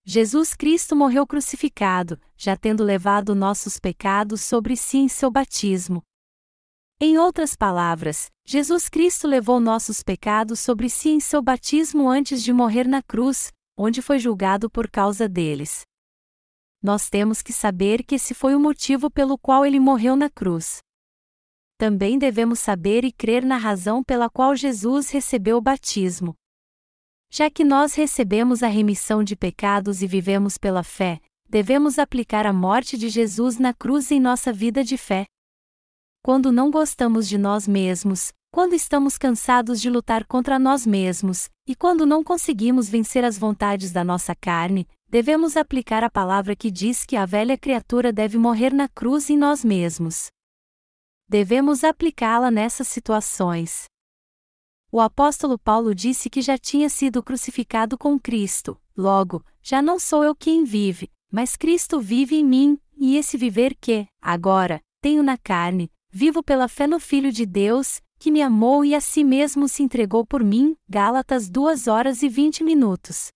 Jesus Cristo morreu crucificado, já tendo levado nossos pecados sobre si em seu batismo. Em outras palavras, Jesus Cristo levou nossos pecados sobre si em seu batismo antes de morrer na cruz, onde foi julgado por causa deles. Nós temos que saber que esse foi o motivo pelo qual ele morreu na cruz. Também devemos saber e crer na razão pela qual Jesus recebeu o batismo. Já que nós recebemos a remissão de pecados e vivemos pela fé, devemos aplicar a morte de Jesus na cruz em nossa vida de fé. Quando não gostamos de nós mesmos, quando estamos cansados de lutar contra nós mesmos, e quando não conseguimos vencer as vontades da nossa carne, devemos aplicar a palavra que diz que a velha criatura deve morrer na cruz em nós mesmos. Devemos aplicá-la nessas situações. O apóstolo Paulo disse que já tinha sido crucificado com Cristo, logo, já não sou eu quem vive, mas Cristo vive em mim, e esse viver que, agora, tenho na carne, vivo pela fé no Filho de Deus, que me amou e a si mesmo se entregou por mim. Gálatas 2 horas e 20 minutos.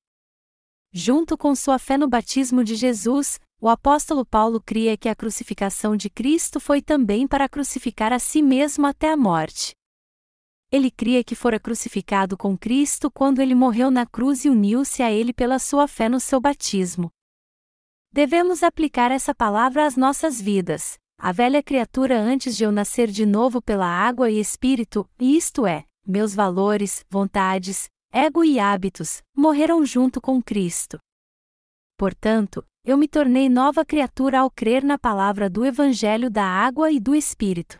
Junto com sua fé no batismo de Jesus, o apóstolo Paulo cria que a crucificação de Cristo foi também para crucificar a si mesmo até a morte. Ele cria que fora crucificado com Cristo quando ele morreu na cruz e uniu-se a ele pela sua fé no seu batismo. Devemos aplicar essa palavra às nossas vidas, a velha criatura antes de eu nascer de novo pela água e espírito, isto é, meus valores, vontades, ego e hábitos, morreram junto com Cristo. Portanto, eu me tornei nova criatura ao crer na palavra do Evangelho da água e do Espírito.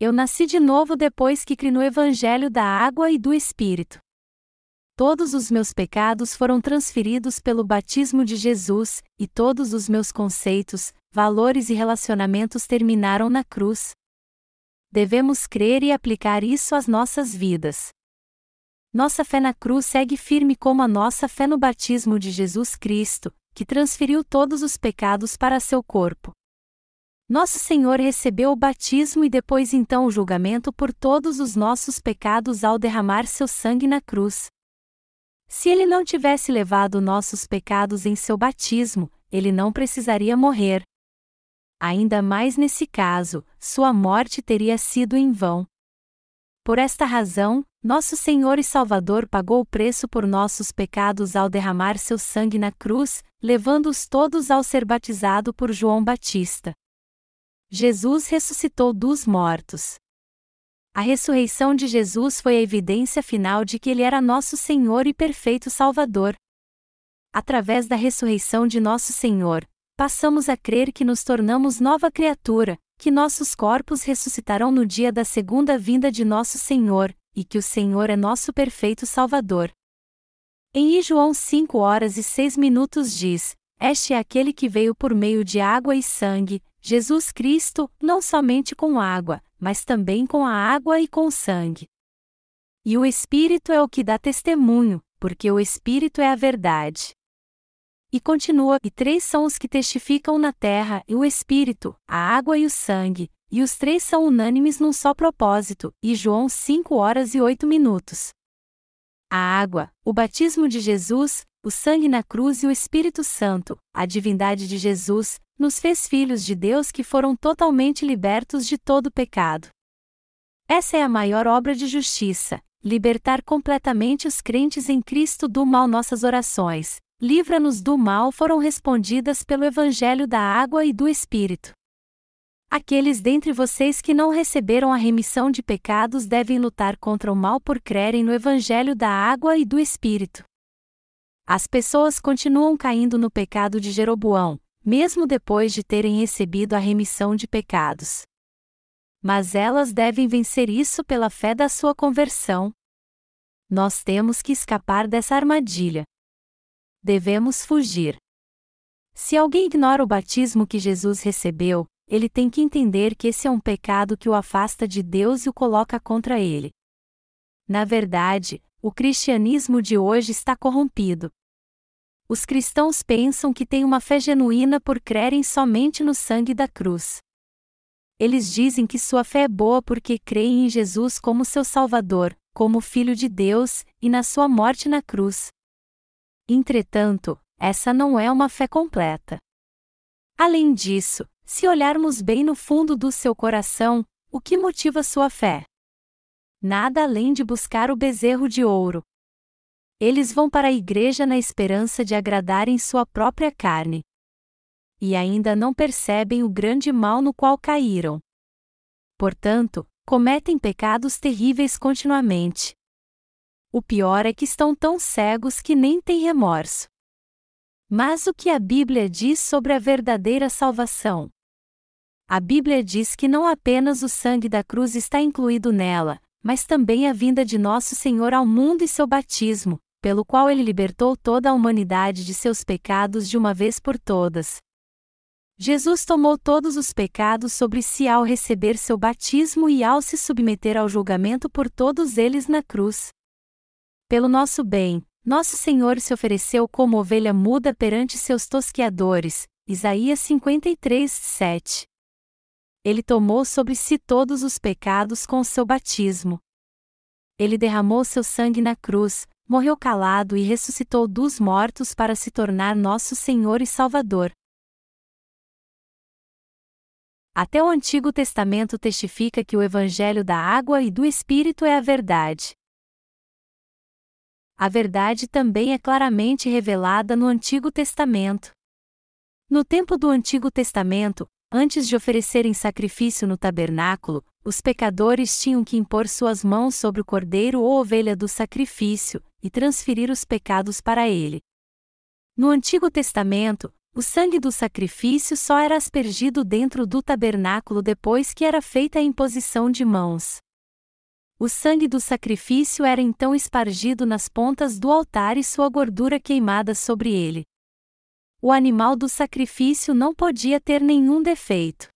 Eu nasci de novo depois que criei no Evangelho da água e do Espírito todos os meus pecados foram transferidos pelo batismo de Jesus, e todos os meus conceitos, valores e relacionamentos terminaram na cruz. Devemos crer e aplicar isso às nossas vidas. Nossa fé na cruz segue firme como a nossa fé no batismo de Jesus Cristo, que transferiu todos os pecados para seu corpo. Nosso Senhor recebeu o batismo e depois então o julgamento por todos os nossos pecados ao derramar seu sangue na cruz. Se ele não tivesse levado nossos pecados em seu batismo, ele não precisaria morrer. Ainda mais nesse caso, sua morte teria sido em vão. Por esta razão, nosso Senhor e Salvador pagou o preço por nossos pecados ao derramar seu sangue na cruz, levando-os todos ao ser batizado por João Batista. Jesus ressuscitou dos mortos. A ressurreição de Jesus foi a evidência final de que ele era nosso Senhor e perfeito Salvador. Através da ressurreição de nosso Senhor, passamos a crer que nos tornamos nova criatura, que nossos corpos ressuscitarão no dia da segunda vinda de nosso Senhor, e que o Senhor é nosso perfeito Salvador. Em João 5 horas e 6 minutos diz: Este é aquele que veio por meio de água e sangue, Jesus Cristo, não somente com água, mas também com a água e com o sangue. E o Espírito é o que dá testemunho, porque o Espírito é a verdade. E continua: e três são os que testificam na terra, e o Espírito, a água e o sangue, e os três são unânimes num só propósito. E João 5 horas e 8 minutos. A água, o batismo de Jesus, o sangue na cruz e o Espírito Santo, a divindade de Jesus, nos fez filhos de Deus que foram totalmente libertos de todo pecado. Essa é a maior obra de justiça, libertar completamente os crentes em Cristo do mal. Nossas orações, livra-nos do mal, foram respondidas pelo Evangelho da Água e do Espírito. Aqueles dentre vocês que não receberam a remissão de pecados devem lutar contra o mal por crerem no Evangelho da Água e do Espírito. As pessoas continuam caindo no pecado de Jeroboão, mesmo depois de terem recebido a remissão de pecados. Mas elas devem vencer isso pela fé da sua conversão. Nós temos que escapar dessa armadilha. Devemos fugir. Se alguém ignora o batismo que Jesus recebeu, ele tem que entender que esse é um pecado que o afasta de Deus e o coloca contra ele. Na verdade, o cristianismo de hoje está corrompido. Os cristãos pensam que têm uma fé genuína por crerem somente no sangue da cruz. Eles dizem que sua fé é boa porque creem em Jesus como seu Salvador, como Filho de Deus, e na sua morte na cruz. Entretanto, essa não é uma fé completa. Além disso, se olharmos bem no fundo do seu coração, o que motiva sua fé? Nada além de buscar o bezerro de ouro. Eles vão para a igreja na esperança de agradarem sua própria carne. E ainda não percebem o grande mal no qual caíram. Portanto, cometem pecados terríveis continuamente. O pior é que estão tão cegos que nem têm remorso. Mas o que a Bíblia diz sobre a verdadeira salvação? A Bíblia diz que não apenas o sangue da cruz está incluído nela, mas também a vinda de nosso Senhor ao mundo e seu batismo, pelo qual ele libertou toda a humanidade de seus pecados de uma vez por todas. Jesus tomou todos os pecados sobre si ao receber seu batismo e ao se submeter ao julgamento por todos eles na cruz. Pelo nosso bem, nosso Senhor se ofereceu como ovelha muda perante seus tosqueadores. Isaías 53, 7. Ele tomou sobre si todos os pecados com seu batismo. Ele derramou seu sangue na cruz, morreu calado e ressuscitou dos mortos para se tornar nosso Senhor e Salvador. Até o Antigo Testamento testifica que o Evangelho da água e do Espírito é a verdade. A verdade também é claramente revelada no Antigo Testamento. No tempo do Antigo Testamento, antes de oferecerem sacrifício no tabernáculo, os pecadores tinham que impor suas mãos sobre o cordeiro ou ovelha do sacrifício, e transferir os pecados para ele. No Antigo Testamento, o sangue do sacrifício só era aspergido dentro do tabernáculo depois que era feita a imposição de mãos. O sangue do sacrifício era então espargido nas pontas do altar e sua gordura queimada sobre ele. O animal do sacrifício não podia ter nenhum defeito.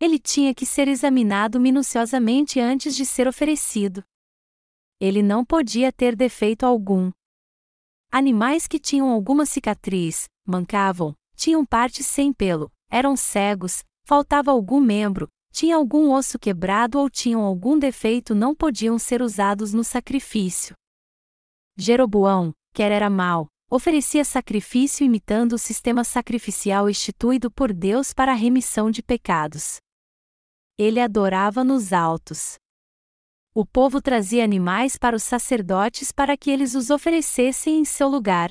Ele tinha que ser examinado minuciosamente antes de ser oferecido ele não podia ter defeito algum. Animais que tinham alguma cicatriz, mancavam, tinham partes sem pelo, eram cegos, faltava algum membro, tinha algum osso quebrado ou tinham algum defeito não podiam ser usados no sacrifício. Jeroboão, quer era mau, oferecia sacrifício imitando o sistema sacrificial instituído por Deus para a remissão de pecados. Ele adorava nos altos o povo trazia animais para os sacerdotes para que eles os oferecessem em seu lugar.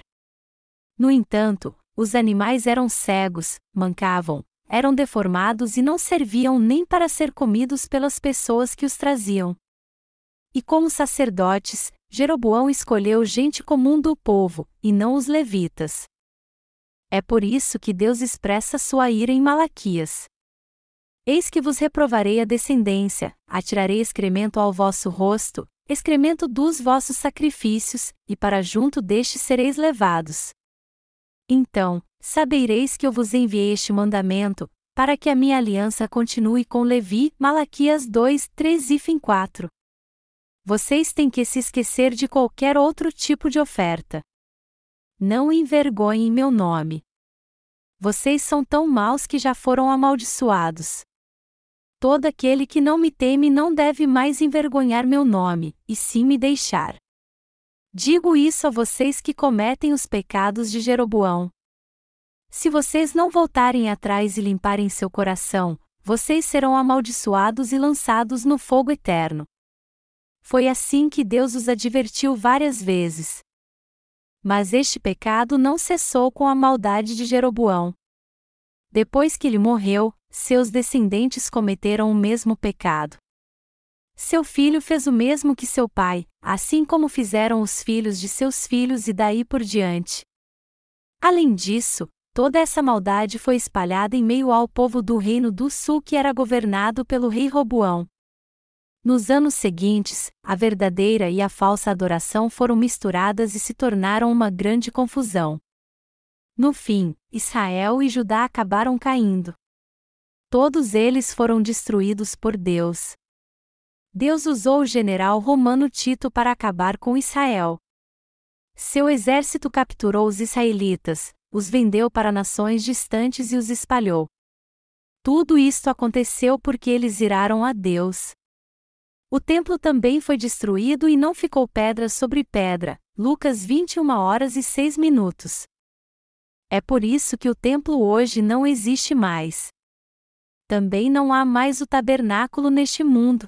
No entanto, os animais eram cegos, mancavam, eram deformados e não serviam nem para ser comidos pelas pessoas que os traziam. E como sacerdotes, Jeroboão escolheu gente comum do povo, e não os levitas. É por isso que Deus expressa sua ira em Malaquias. Eis que vos reprovarei a descendência, atirarei excremento ao vosso rosto, excremento dos vossos sacrifícios, e para junto destes sereis levados. Então, sabereis que eu vos enviei este mandamento, para que a minha aliança continue com Levi. Malaquias 2, 3 e fim 4. Vocês têm que se esquecer de qualquer outro tipo de oferta. Não envergonhem meu nome. Vocês são tão maus que já foram amaldiçoados. Todo aquele que não me teme não deve mais envergonhar meu nome, e sim me deixar. Digo isso a vocês que cometem os pecados de Jeroboão. Se vocês não voltarem atrás e limparem seu coração, vocês serão amaldiçoados e lançados no fogo eterno. Foi assim que Deus os advertiu várias vezes. Mas este pecado não cessou com a maldade de Jeroboão. Depois que ele morreu, seus descendentes cometeram o mesmo pecado. Seu filho fez o mesmo que seu pai, assim como fizeram os filhos de seus filhos e daí por diante. Além disso, toda essa maldade foi espalhada em meio ao povo do Reino do Sul que era governado pelo rei Roboão. Nos anos seguintes, a verdadeira e a falsa adoração foram misturadas e se tornaram uma grande confusão. No fim, Israel e Judá acabaram caindo. Todos eles foram destruídos por Deus. Deus usou o general romano Tito para acabar com Israel. Seu exército capturou os israelitas, os vendeu para nações distantes e os espalhou. Tudo isto aconteceu porque eles iraram a Deus. O templo também foi destruído e não ficou pedra sobre pedra. Lucas 21 horas e 6 minutos. É por isso que o templo hoje não existe mais. Também não há mais o tabernáculo neste mundo.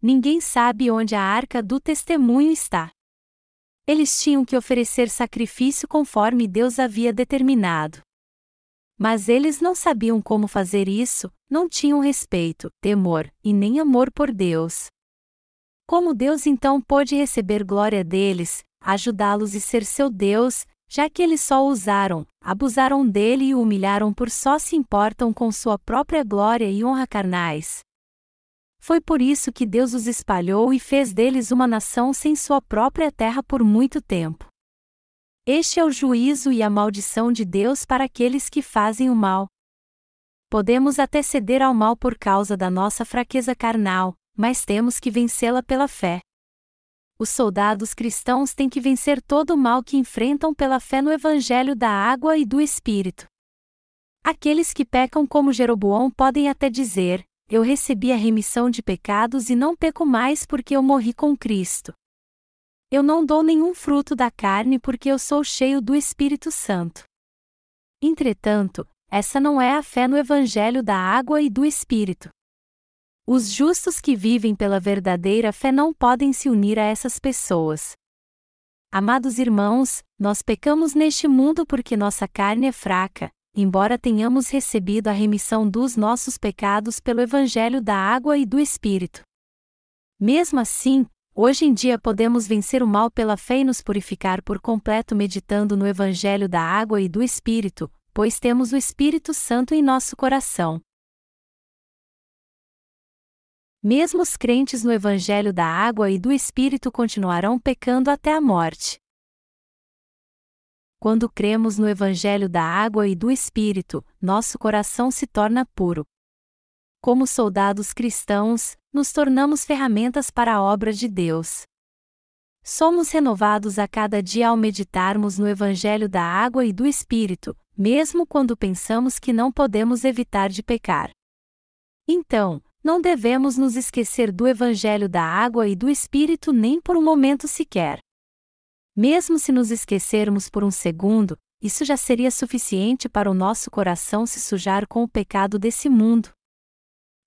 Ninguém sabe onde a arca do testemunho está. Eles tinham que oferecer sacrifício conforme Deus havia determinado. Mas eles não sabiam como fazer isso, não tinham respeito, temor e nem amor por Deus. Como Deus então pôde receber glória deles, ajudá-los e ser seu Deus, já que eles só o usaram, abusaram dele e o humilharam por só se importam com sua própria glória e honra carnais? Foi por isso que Deus os espalhou e fez deles uma nação sem sua própria terra por muito tempo. Este é o juízo e a maldição de Deus para aqueles que fazem o mal. Podemos até ceder ao mal por causa da nossa fraqueza carnal, mas temos que vencê-la pela fé. Os soldados cristãos têm que vencer todo o mal que enfrentam pela fé no Evangelho da água e do Espírito. Aqueles que pecam como Jeroboão podem até dizer: eu recebi a remissão de pecados e não peco mais porque eu morri com Cristo. Eu não dou nenhum fruto da carne porque eu sou cheio do Espírito Santo. Entretanto, essa não é a fé no Evangelho da água e do Espírito. Os justos que vivem pela verdadeira fé não podem se unir a essas pessoas. Amados irmãos, nós pecamos neste mundo porque nossa carne é fraca, embora tenhamos recebido a remissão dos nossos pecados pelo Evangelho da água e do Espírito. Mesmo assim, hoje em dia podemos vencer o mal pela fé e nos purificar por completo meditando no Evangelho da água e do Espírito, pois temos o Espírito Santo em nosso coração. Mesmo os crentes no Evangelho da água e do Espírito continuarão pecando até a morte. Quando cremos no Evangelho da água e do Espírito, nosso coração se torna puro. Como soldados cristãos, nos tornamos ferramentas para a obra de Deus. Somos renovados a cada dia ao meditarmos no Evangelho da água e do Espírito, mesmo quando pensamos que não podemos evitar de pecar. Então, não devemos nos esquecer do Evangelho da água e do Espírito nem por um momento sequer. Mesmo se nos esquecermos por um segundo, isso já seria suficiente para o nosso coração se sujar com o pecado desse mundo.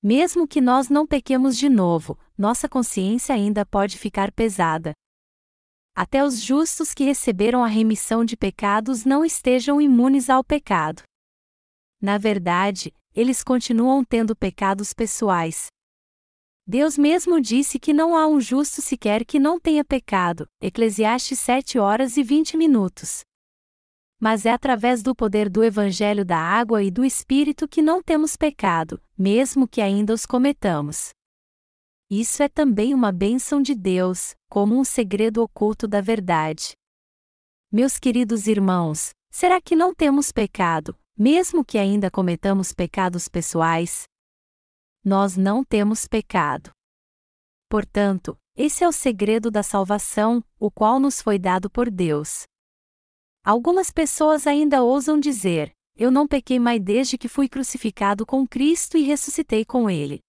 Mesmo que nós não pequemos de novo, nossa consciência ainda pode ficar pesada. Até os justos que receberam a remissão de pecados não estejam imunes ao pecado. Na verdade, eles continuam tendo pecados pessoais, Deus mesmo disse que não há um justo sequer que não tenha pecado. Eclesiastes 7 horas e 20 minutos. Mas é através do poder do Evangelho da água e do Espírito que não temos pecado, mesmo que ainda os cometamos. Isso é também uma bênção de Deus, como um segredo oculto da verdade. Meus queridos irmãos, será que não temos pecado, mesmo que ainda cometamos pecados pessoais? Nós não temos pecado. Portanto, esse é o segredo da salvação, o qual nos foi dado por Deus. Algumas pessoas ainda ousam dizer: Eu não pequei mais desde que fui crucificado com Cristo e ressuscitei com Ele.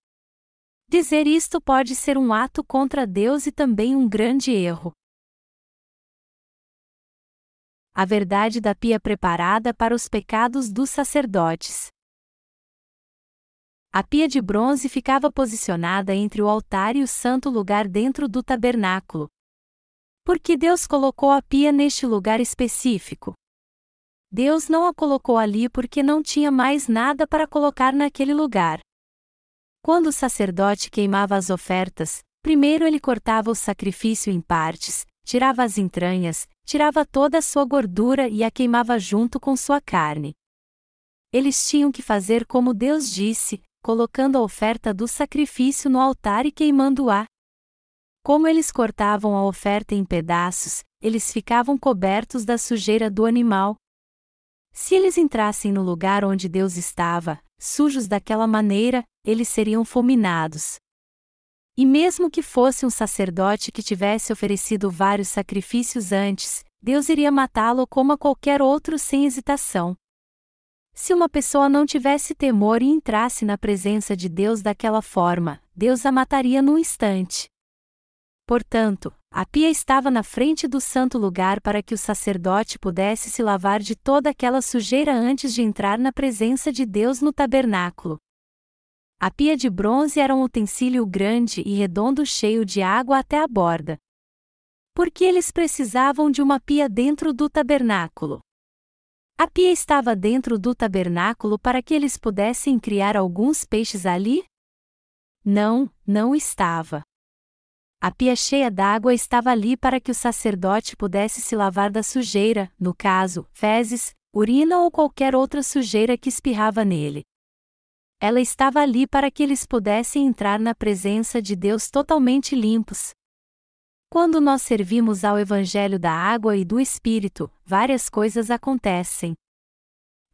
Dizer isto pode ser um ato contra Deus e também um grande erro. A verdade da pia preparada para os pecados dos sacerdotes. A pia de bronze ficava posicionada entre o altar e o santo lugar dentro do tabernáculo. Por que Deus colocou a pia neste lugar específico? Deus não a colocou ali porque não tinha mais nada para colocar naquele lugar. Quando o sacerdote queimava as ofertas, primeiro ele cortava o sacrifício em partes, tirava as entranhas, tirava toda a sua gordura e a queimava junto com sua carne. Eles tinham que fazer como Deus disse, colocando a oferta do sacrifício no altar e queimando-a. Como eles cortavam a oferta em pedaços, eles ficavam cobertos da sujeira do animal. Se eles entrassem no lugar onde Deus estava, sujos daquela maneira, eles seriam fulminados. E mesmo que fosse um sacerdote que tivesse oferecido vários sacrifícios antes, Deus iria matá-lo como a qualquer outro sem hesitação. Se uma pessoa não tivesse temor e entrasse na presença de Deus daquela forma, Deus a mataria num instante. Portanto, a pia estava na frente do santo lugar para que o sacerdote pudesse se lavar de toda aquela sujeira antes de entrar na presença de Deus no tabernáculo. A pia de bronze era um utensílio grande e redondo cheio de água até a borda. Por que eles precisavam de uma pia dentro do tabernáculo? A pia estava dentro do tabernáculo para que eles pudessem criar alguns peixes ali? Não, não estava. A pia cheia d'água estava ali para que o sacerdote pudesse se lavar da sujeira, no caso, fezes, urina ou qualquer outra sujeira que espirrava nele. Ela estava ali para que eles pudessem entrar na presença de Deus totalmente limpos. Quando nós servimos ao Evangelho da água e do Espírito, várias coisas acontecem.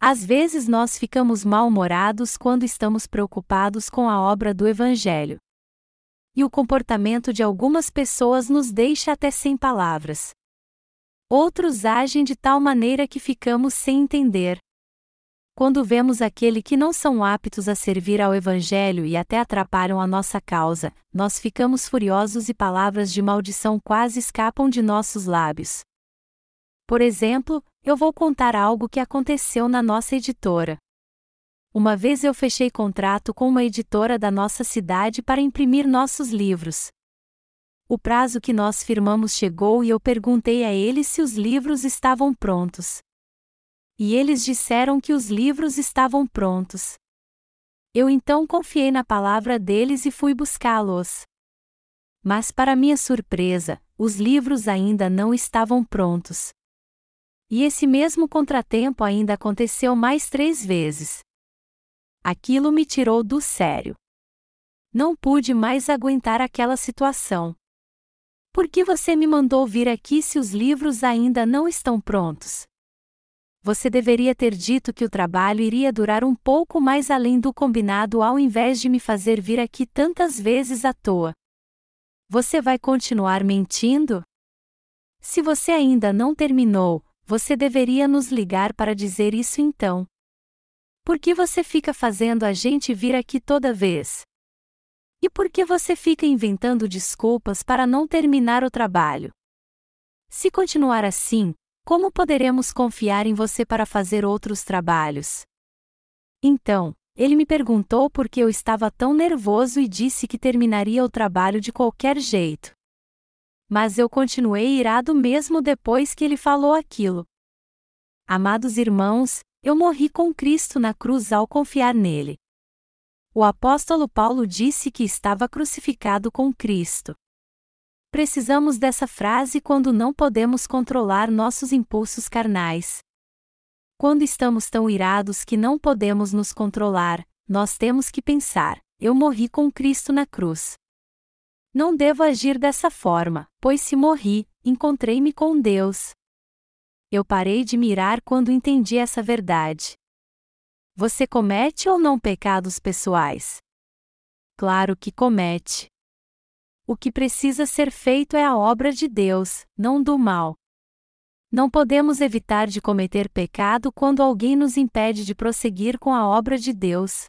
Às vezes nós ficamos mal-humorados quando estamos preocupados com a obra do Evangelho e o comportamento de algumas pessoas nos deixa até sem palavras. Outros agem de tal maneira que ficamos sem entender. Quando vemos aquele que não são aptos a servir ao Evangelho e até atrapalham a nossa causa, nós ficamos furiosos e palavras de maldição quase escapam de nossos lábios. Por exemplo, eu vou contar algo que aconteceu na nossa editora. Uma vez eu fechei contrato com uma editora da nossa cidade para imprimir nossos livros. O prazo que nós firmamos chegou e eu perguntei a eles se os livros estavam prontos. E eles disseram que os livros estavam prontos. Eu então confiei na palavra deles e fui buscá-los. Mas, para minha surpresa, os livros ainda não estavam prontos. E esse mesmo contratempo ainda aconteceu mais três vezes. Aquilo me tirou do sério. Não pude mais aguentar aquela situação. Por que você me mandou vir aqui se os livros ainda não estão prontos? Você deveria ter dito que o trabalho iria durar um pouco mais além do combinado ao invés de me fazer vir aqui tantas vezes à toa. Você vai continuar mentindo? Se você ainda não terminou, você deveria nos ligar para dizer isso então. Por que você fica fazendo a gente vir aqui toda vez? E por que você fica inventando desculpas para não terminar o trabalho? Se continuar assim, como poderemos confiar em você para fazer outros trabalhos? Então, ele me perguntou por que eu estava tão nervoso e disse que terminaria o trabalho de qualquer jeito. Mas eu continuei irado mesmo depois que ele falou aquilo. Amados irmãos, eu morri com Cristo na cruz ao confiar nele. O apóstolo Paulo disse que estava crucificado com Cristo. Precisamos dessa frase quando não podemos controlar nossos impulsos carnais. Quando estamos tão irados que não podemos nos controlar, nós temos que pensar: eu morri com Cristo na cruz. Não devo agir dessa forma, pois se morri, encontrei-me com Deus. Eu parei de mirar quando entendi essa verdade. Você comete ou não pecados pessoais? Claro que comete. O que precisa ser feito é a obra de Deus, não do mal. Não podemos evitar de cometer pecado quando alguém nos impede de prosseguir com a obra de Deus.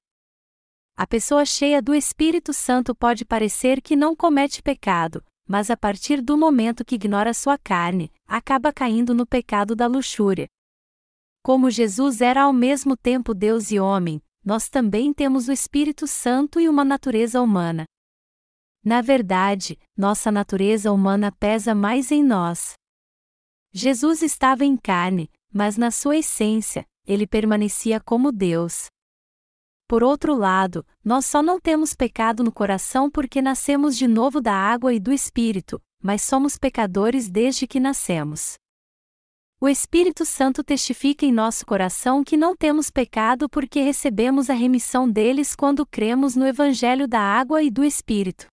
A pessoa cheia do Espírito Santo pode parecer que não comete pecado, mas a partir do momento que ignora sua carne, acaba caindo no pecado da luxúria. Como Jesus era ao mesmo tempo Deus e homem, nós também temos o Espírito Santo e uma natureza humana. Na verdade, nossa natureza humana pesa mais em nós. Jesus estava em carne, mas na sua essência, ele permanecia como Deus. Por outro lado, nós só não temos pecado no coração porque nascemos de novo da água e do Espírito, mas somos pecadores desde que nascemos. O Espírito Santo testifica em nosso coração que não temos pecado porque recebemos a remissão deles quando cremos no Evangelho da água e do Espírito.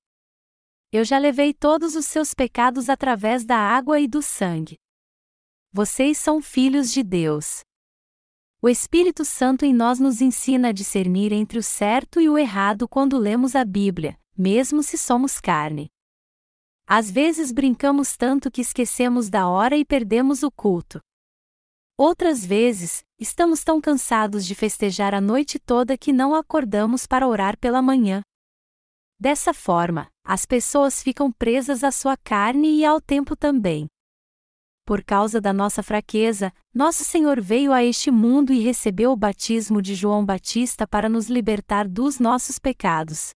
Eu já levei todos os seus pecados através da água e do sangue. Vocês são filhos de Deus. O Espírito Santo em nós nos ensina a discernir entre o certo e o errado quando lemos a Bíblia, mesmo se somos carne. Às vezes brincamos tanto que esquecemos da hora e perdemos o culto. Outras vezes, estamos tão cansados de festejar a noite toda que não acordamos para orar pela manhã. Dessa forma, as pessoas ficam presas à sua carne e ao tempo também. Por causa da nossa fraqueza, nosso Senhor veio a este mundo e recebeu o batismo de João Batista para nos libertar dos nossos pecados.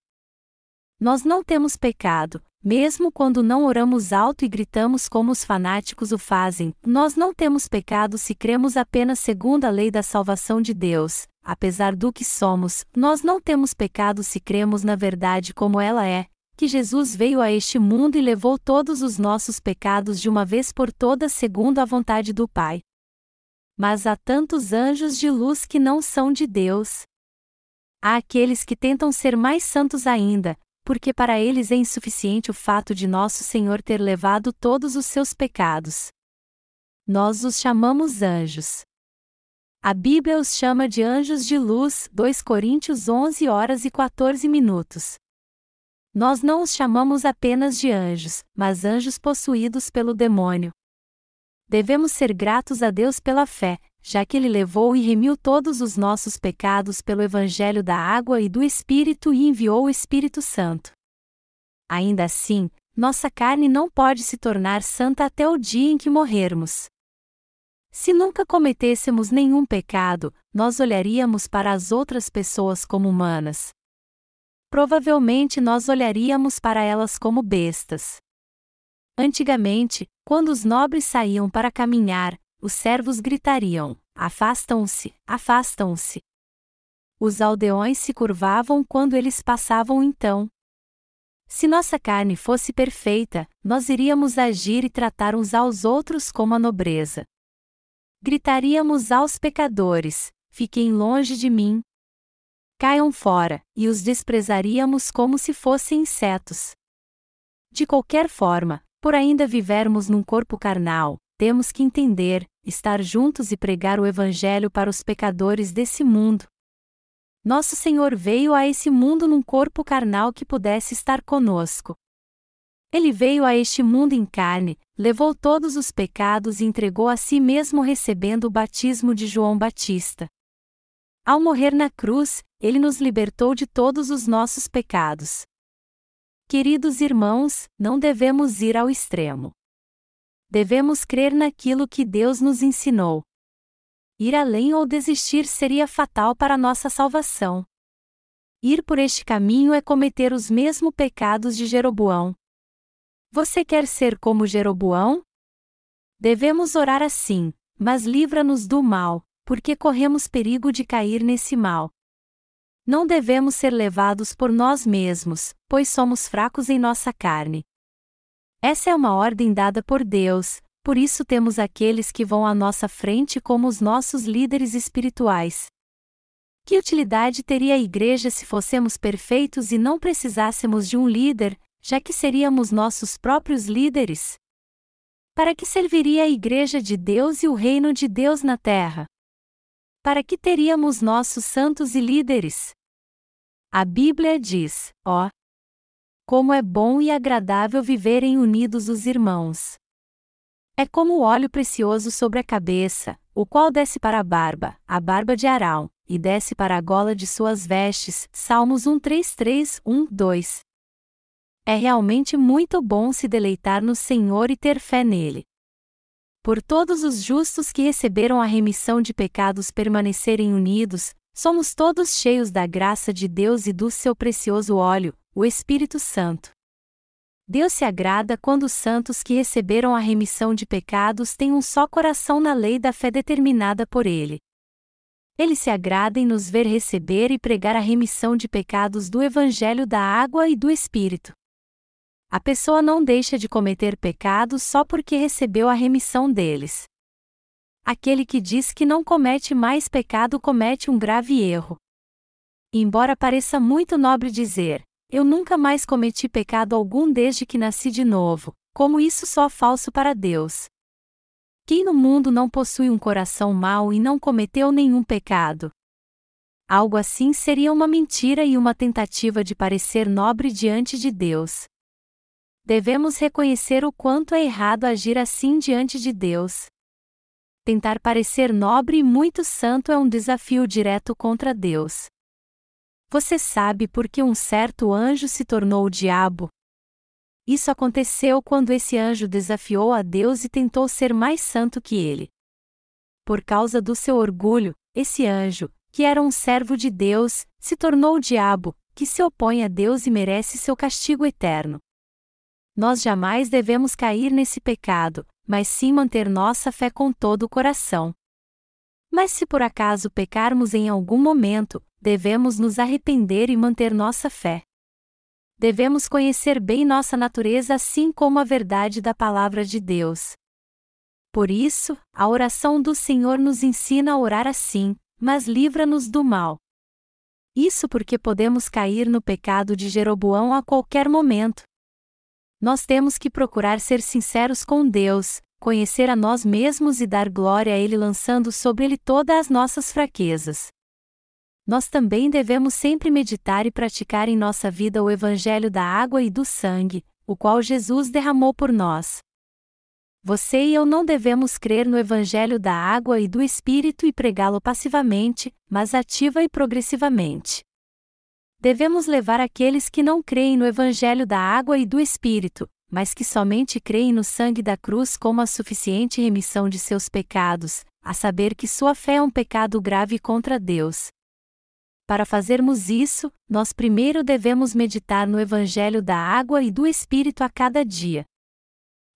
Nós não temos pecado, mesmo quando não oramos alto e gritamos como os fanáticos o fazem, nós não temos pecado se cremos apenas segundo a lei da salvação de Deus. Apesar do que somos, nós não temos pecado se cremos na verdade como ela é, que Jesus veio a este mundo e levou todos os nossos pecados de uma vez por todas segundo a vontade do Pai. Mas há tantos anjos de luz que não são de Deus. Há aqueles que tentam ser mais santos ainda, porque para eles é insuficiente o fato de nosso Senhor ter levado todos os seus pecados. Nós os chamamos anjos. A Bíblia os chama de anjos de luz, 2 Coríntios 11 horas e 14 minutos. Nós não os chamamos apenas de anjos, mas anjos possuídos pelo demônio. Devemos ser gratos a Deus pela fé, já que Ele levou e remiu todos os nossos pecados pelo Evangelho da água e do Espírito e enviou o Espírito Santo. Ainda assim, nossa carne não pode se tornar santa até o dia em que morrermos. Se nunca cometêssemos nenhum pecado, nós olharíamos para as outras pessoas como humanas. Provavelmente nós olharíamos para elas como bestas. Antigamente, quando os nobres saíam para caminhar, os servos gritariam: Afastam-se, afastam-se. Os aldeões se curvavam quando eles passavam então. Se nossa carne fosse perfeita, nós iríamos agir e tratar uns aos outros como a nobreza. Gritaríamos aos pecadores: Fiquem longe de mim. Caiam fora, e os desprezaríamos como se fossem insetos. De qualquer forma, por ainda vivermos num corpo carnal, temos que entender, estar juntos e pregar o Evangelho para os pecadores desse mundo. Nosso Senhor veio a esse mundo num corpo carnal que pudesse estar conosco. Ele veio a este mundo em carne, levou todos os pecados e entregou a si mesmo recebendo o batismo de João Batista. Ao morrer na cruz, ele nos libertou de todos os nossos pecados. Queridos irmãos, não devemos ir ao extremo devemos crer naquilo que Deus nos ensinou. Ir além ou desistir seria fatal para nossa salvação. Ir por este caminho é cometer os mesmos pecados de Jeroboão. Você quer ser como Jeroboão? Devemos orar assim, mas livra-nos do mal, porque corremos perigo de cair nesse mal. Não devemos ser levados por nós mesmos, pois somos fracos em nossa carne. Essa é uma ordem dada por Deus, por isso temos aqueles que vão à nossa frente como os nossos líderes espirituais. Que utilidade teria a igreja se fossemos perfeitos e não precisássemos de um líder, já que seríamos nossos próprios líderes? Para que serviria a igreja de Deus e o reino de Deus na terra? Para que teríamos nossos santos e líderes? A Bíblia diz: ó, como é bom e agradável viverem unidos os irmãos. É como o óleo precioso sobre a cabeça, o qual desce para a barba, a barba de Arão, e desce para a gola de suas vestes. Salmos 133, 1, 2. É realmente muito bom se deleitar no Senhor e ter fé nele. Por todos os justos que receberam a remissão de pecados permanecerem unidos, somos todos cheios da graça de Deus e do seu precioso óleo, o Espírito Santo. Deus se agrada quando os santos que receberam a remissão de pecados têm um só coração na lei da fé determinada por Ele. Ele se agrada em nos ver receber e pregar a remissão de pecados do Evangelho da água e do Espírito. A pessoa não deixa de cometer pecados só porque recebeu a remissão deles. Aquele que diz que não comete mais pecado comete um grave erro. Embora pareça muito nobre dizer, eu nunca mais cometi pecado algum desde que nasci de novo, como isso só falso para Deus. Quem no mundo não possui um coração mau e não cometeu nenhum pecado? Algo assim seria uma mentira e uma tentativa de parecer nobre diante de Deus. Devemos reconhecer o quanto é errado agir assim diante de Deus. Tentar parecer nobre e muito santo é um desafio direto contra Deus. Você sabe por que um certo anjo se tornou o diabo? Isso aconteceu quando esse anjo desafiou a Deus e tentou ser mais santo que ele. Por causa do seu orgulho, esse anjo, que era um servo de Deus, se tornou o diabo, que se opõe a Deus e merece seu castigo eterno. Nós jamais devemos cair nesse pecado, mas sim manter nossa fé com todo o coração. Mas se por acaso pecarmos em algum momento, devemos nos arrepender e manter nossa fé. Devemos conhecer bem nossa natureza assim como a verdade da palavra de Deus. Por isso, a oração do Senhor nos ensina a orar assim: mas livra-nos do mal. Isso porque podemos cair no pecado de Jeroboão a qualquer momento. Nós temos que procurar ser sinceros com Deus, conhecer a nós mesmos e dar glória a Ele lançando sobre Ele todas as nossas fraquezas nós também devemos sempre meditar e praticar em nossa vida o Evangelho da água e do sangue, o qual Jesus derramou por nós. Você e eu não devemos crer no Evangelho da água e do Espírito e pregá-lo passivamente, mas ativa e progressivamente. Devemos levar aqueles que não creem no Evangelho da água e do Espírito, mas que somente creem no sangue da cruz como a suficiente remissão de seus pecados, a saber que sua fé é um pecado grave contra Deus, para fazermos isso, nós primeiro devemos meditar no Evangelho da água e do Espírito a cada dia.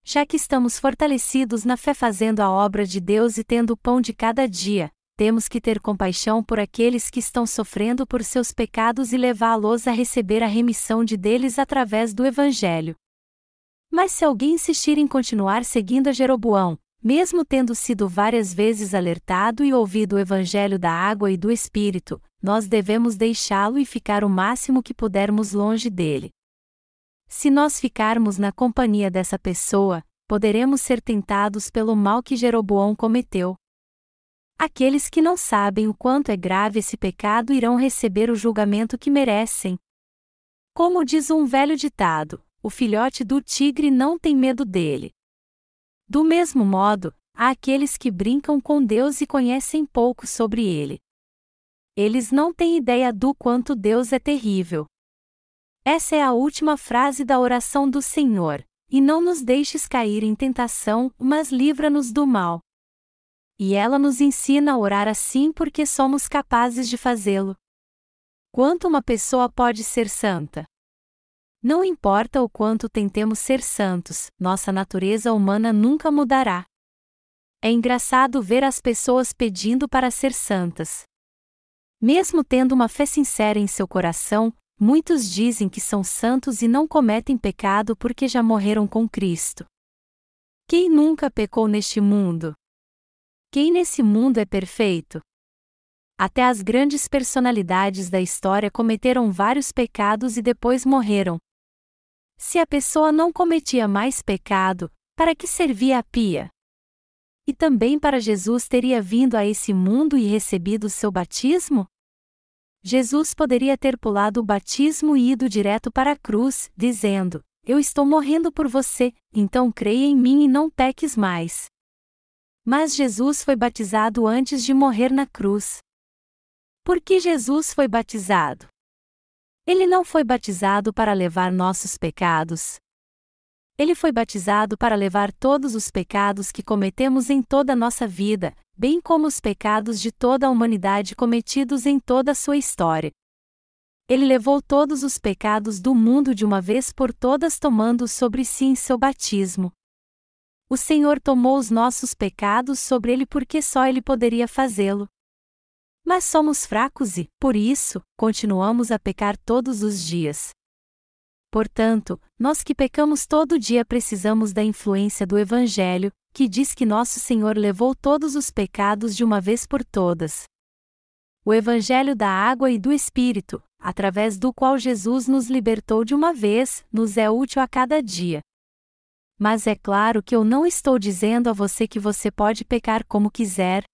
Já que estamos fortalecidos na fé fazendo a obra de Deus e tendo o pão de cada dia, temos que ter compaixão por aqueles que estão sofrendo por seus pecados e levá-los a receber a remissão de deles através do Evangelho. Mas se alguém insistir em continuar seguindo a Jeroboão, mesmo tendo sido várias vezes alertado e ouvido o Evangelho da água e do Espírito, nós devemos deixá-lo e ficar o máximo que pudermos longe dele. Se nós ficarmos na companhia dessa pessoa, poderemos ser tentados pelo mal que Jeroboão cometeu. Aqueles que não sabem o quanto é grave esse pecado irão receber o julgamento que merecem. Como diz um velho ditado, o filhote do tigre não tem medo dele. Do mesmo modo, há aqueles que brincam com Deus e conhecem pouco sobre ele. Eles não têm ideia do quanto Deus é terrível. Essa é a última frase da oração do Senhor. E não nos deixes cair em tentação, mas livra-nos do mal. E ela nos ensina a orar assim porque somos capazes de fazê-lo. Quanto uma pessoa pode ser santa? Não importa o quanto tentemos ser santos, nossa natureza humana nunca mudará. É engraçado ver as pessoas pedindo para ser santas. Mesmo tendo uma fé sincera em seu coração, muitos dizem que são santos e não cometem pecado porque já morreram com Cristo. Quem nunca pecou neste mundo? Quem nesse mundo é perfeito? Até as grandes personalidades da história cometeram vários pecados e depois morreram. Se a pessoa não cometia mais pecado, para que servia a pia? E também para Jesus teria vindo a esse mundo e recebido seu batismo? Jesus poderia ter pulado o batismo e ido direto para a cruz, dizendo: Eu estou morrendo por você, então creia em mim e não peques mais. Mas Jesus foi batizado antes de morrer na cruz. Por que Jesus foi batizado? Ele não foi batizado para levar nossos pecados, ele foi batizado para levar todos os pecados que cometemos em toda a nossa vida, bem como os pecados de toda a humanidade cometidos em toda a sua história. Ele levou todos os pecados do mundo de uma vez por todas, tomando sobre si em seu batismo. O Senhor tomou os nossos pecados sobre ele porque só ele poderia fazê-lo. Mas somos fracos e, por isso, continuamos a pecar todos os dias. Portanto, nós que pecamos todo dia precisamos da influência do Evangelho, que diz que nosso Senhor levou todos os pecados de uma vez por todas. O Evangelho da água e do Espírito, através do qual Jesus nos libertou de uma vez, nos é útil a cada dia. Mas é claro que eu não estou dizendo a você que você pode pecar como quiser,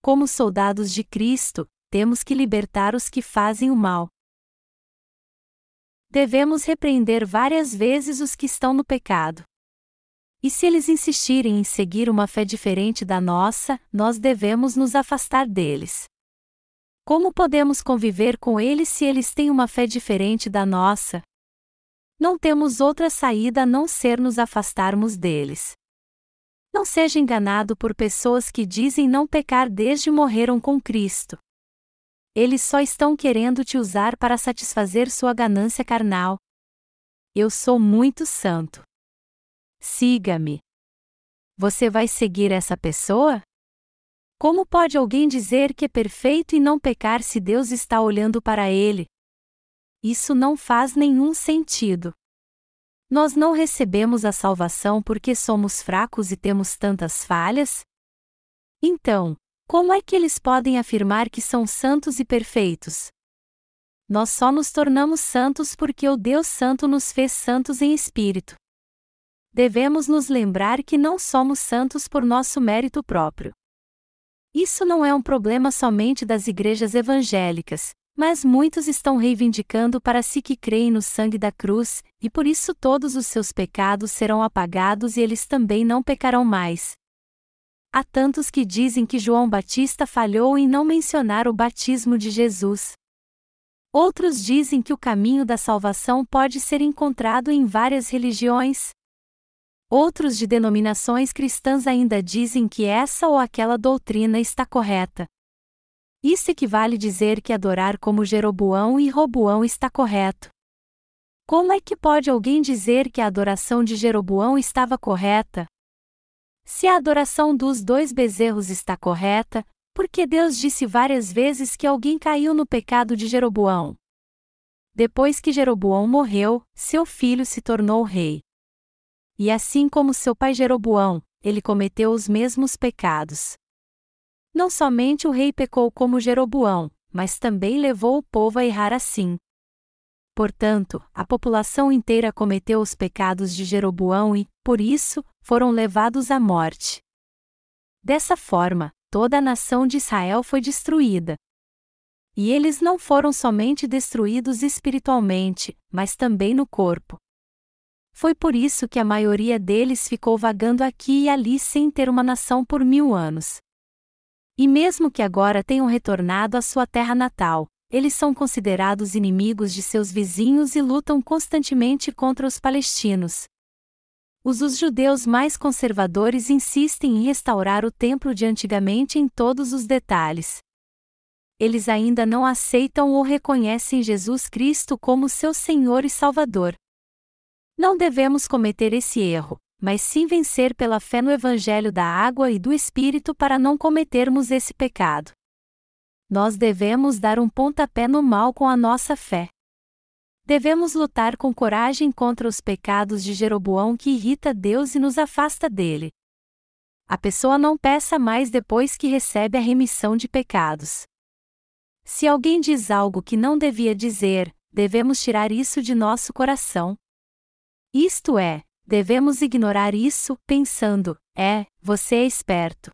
como soldados de Cristo, temos que libertar os que fazem o mal. Devemos repreender várias vezes os que estão no pecado. E se eles insistirem em seguir uma fé diferente da nossa, nós devemos nos afastar deles. Como podemos conviver com eles se eles têm uma fé diferente da nossa? Não temos outra saída a não ser nos afastarmos deles. Não seja enganado por pessoas que dizem não pecar desde morreram com Cristo. Eles só estão querendo te usar para satisfazer sua ganância carnal. Eu sou muito santo. Siga-me. Você vai seguir essa pessoa? Como pode alguém dizer que é perfeito e não pecar se Deus está olhando para ele? Isso não faz nenhum sentido. Nós não recebemos a salvação porque somos fracos e temos tantas falhas? Então, como é que eles podem afirmar que são santos e perfeitos? Nós só nos tornamos santos porque o Deus Santo nos fez santos em espírito devemos nos lembrar que não somos santos por nosso mérito próprio. Isso não é um problema somente das igrejas evangélicas, mas muitos estão reivindicando para si que creem no sangue da cruz, e por isso todos os seus pecados serão apagados e eles também não pecarão mais. Há tantos que dizem que João Batista falhou em não mencionar o batismo de Jesus. Outros dizem que o caminho da salvação pode ser encontrado em várias religiões. Outros de denominações cristãs ainda dizem que essa ou aquela doutrina está correta. Isso equivale dizer que adorar como Jeroboão e Roboão está correto. Como é que pode alguém dizer que a adoração de Jeroboão estava correta? Se a adoração dos dois bezerros está correta, por que Deus disse várias vezes que alguém caiu no pecado de Jeroboão? Depois que Jeroboão morreu, seu filho se tornou rei. E assim como seu pai Jeroboão, ele cometeu os mesmos pecados. Não somente o rei pecou como Jeroboão, mas também levou o povo a errar assim. Portanto, a população inteira cometeu os pecados de Jeroboão e, por isso, foram levados à morte. Dessa forma, toda a nação de Israel foi destruída. E eles não foram somente destruídos espiritualmente, mas também no corpo. Foi por isso que a maioria deles ficou vagando aqui e ali sem ter uma nação por mil anos. E mesmo que agora tenham retornado à sua terra natal, eles são considerados inimigos de seus vizinhos e lutam constantemente contra os palestinos. Os, os judeus mais conservadores insistem em restaurar o templo de antigamente em todos os detalhes. Eles ainda não aceitam ou reconhecem Jesus Cristo como seu Senhor e Salvador. Não devemos cometer esse erro, mas sim vencer pela fé no Evangelho da água e do Espírito para não cometermos esse pecado. Nós devemos dar um pontapé no mal com a nossa fé. Devemos lutar com coragem contra os pecados de Jeroboão que irrita Deus e nos afasta dele. A pessoa não peça mais depois que recebe a remissão de pecados. Se alguém diz algo que não devia dizer, devemos tirar isso de nosso coração, isto é, devemos ignorar isso, pensando: é, você é esperto.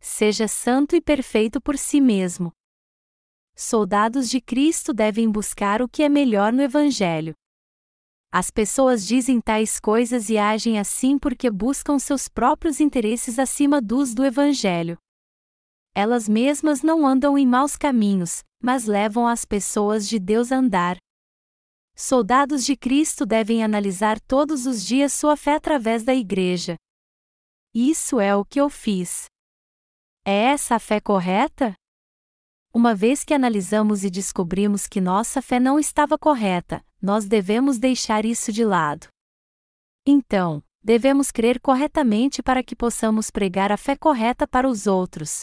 Seja santo e perfeito por si mesmo. Soldados de Cristo devem buscar o que é melhor no Evangelho. As pessoas dizem tais coisas e agem assim porque buscam seus próprios interesses acima dos do Evangelho. Elas mesmas não andam em maus caminhos, mas levam as pessoas de Deus a andar, Soldados de Cristo devem analisar todos os dias sua fé através da Igreja. Isso é o que eu fiz. É essa a fé correta? Uma vez que analisamos e descobrimos que nossa fé não estava correta, nós devemos deixar isso de lado. Então, devemos crer corretamente para que possamos pregar a fé correta para os outros.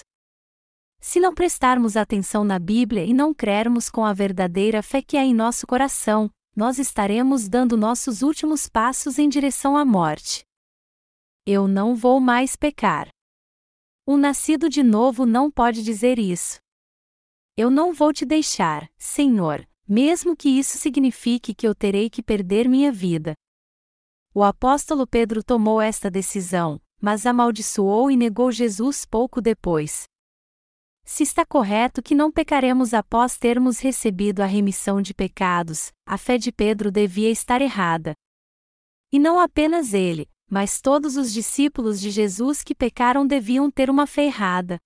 Se não prestarmos atenção na Bíblia e não crermos com a verdadeira fé que há em nosso coração, nós estaremos dando nossos últimos passos em direção à morte. Eu não vou mais pecar. Um nascido de novo não pode dizer isso. Eu não vou te deixar, Senhor, mesmo que isso signifique que eu terei que perder minha vida. O apóstolo Pedro tomou esta decisão, mas amaldiçoou e negou Jesus pouco depois. Se está correto que não pecaremos após termos recebido a remissão de pecados, a fé de Pedro devia estar errada. E não apenas ele, mas todos os discípulos de Jesus que pecaram deviam ter uma fé errada.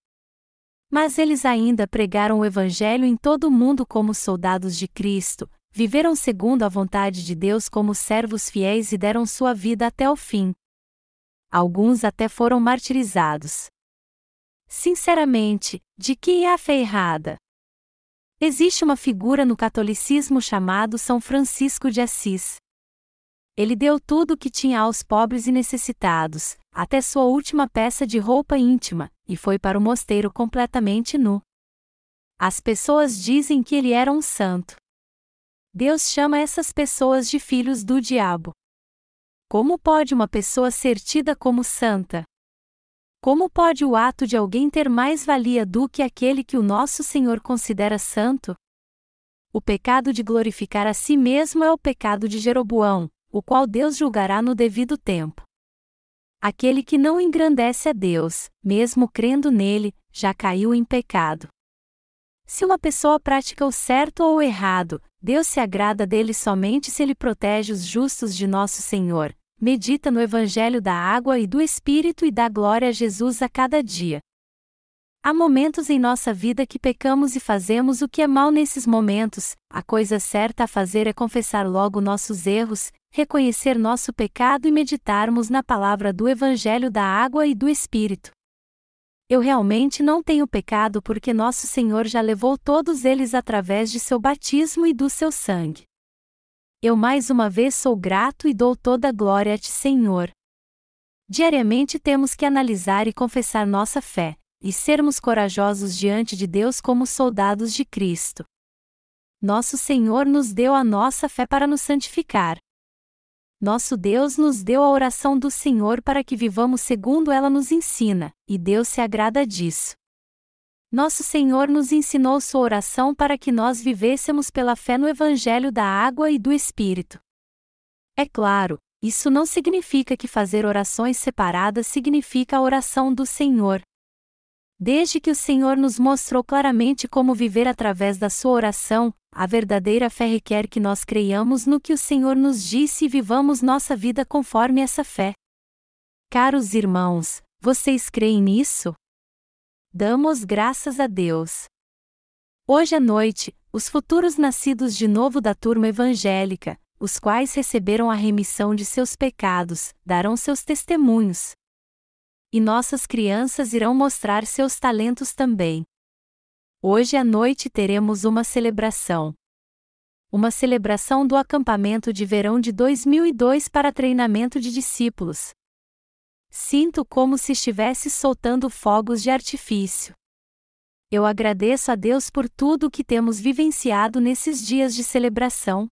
Mas eles ainda pregaram o Evangelho em todo o mundo como soldados de Cristo, viveram segundo a vontade de Deus como servos fiéis e deram sua vida até o fim. Alguns até foram martirizados. Sinceramente, de que é a fé errada? Existe uma figura no catolicismo chamado São Francisco de Assis. Ele deu tudo o que tinha aos pobres e necessitados, até sua última peça de roupa íntima, e foi para o mosteiro completamente nu. As pessoas dizem que ele era um santo. Deus chama essas pessoas de filhos do diabo. Como pode uma pessoa ser tida como santa? Como pode o ato de alguém ter mais valia do que aquele que o nosso Senhor considera santo? O pecado de glorificar a si mesmo é o pecado de Jeroboão, o qual Deus julgará no devido tempo. Aquele que não engrandece a Deus, mesmo crendo nele, já caiu em pecado. Se uma pessoa pratica o certo ou o errado, Deus se agrada dele somente se ele protege os justos de nosso Senhor, medita no Evangelho da água e do Espírito e dá glória a Jesus a cada dia. Há momentos em nossa vida que pecamos e fazemos o que é mal nesses momentos, a coisa certa a fazer é confessar logo nossos erros, reconhecer nosso pecado e meditarmos na palavra do Evangelho da água e do Espírito. Eu realmente não tenho pecado porque nosso Senhor já levou todos eles através de seu batismo e do seu sangue. Eu mais uma vez sou grato e dou toda a glória a Ti, Senhor. Diariamente temos que analisar e confessar nossa fé, e sermos corajosos diante de Deus como soldados de Cristo. Nosso Senhor nos deu a nossa fé para nos santificar, nosso Deus nos deu a oração do Senhor para que vivamos segundo ela nos ensina, e Deus se agrada disso. Nosso Senhor nos ensinou sua oração para que nós vivêssemos pela fé no Evangelho da água e do Espírito. É claro, isso não significa que fazer orações separadas significa a oração do Senhor. Desde que o Senhor nos mostrou claramente como viver através da sua oração, a verdadeira fé requer que nós creiamos no que o Senhor nos disse e vivamos nossa vida conforme essa fé. Caros irmãos, vocês creem nisso? Damos graças a Deus. Hoje à noite, os futuros nascidos de novo da turma evangélica, os quais receberam a remissão de seus pecados, darão seus testemunhos, e nossas crianças irão mostrar seus talentos também. Hoje à noite teremos uma celebração. Uma celebração do acampamento de verão de 2002 para treinamento de discípulos. Sinto como se estivesse soltando fogos de artifício. Eu agradeço a Deus por tudo o que temos vivenciado nesses dias de celebração,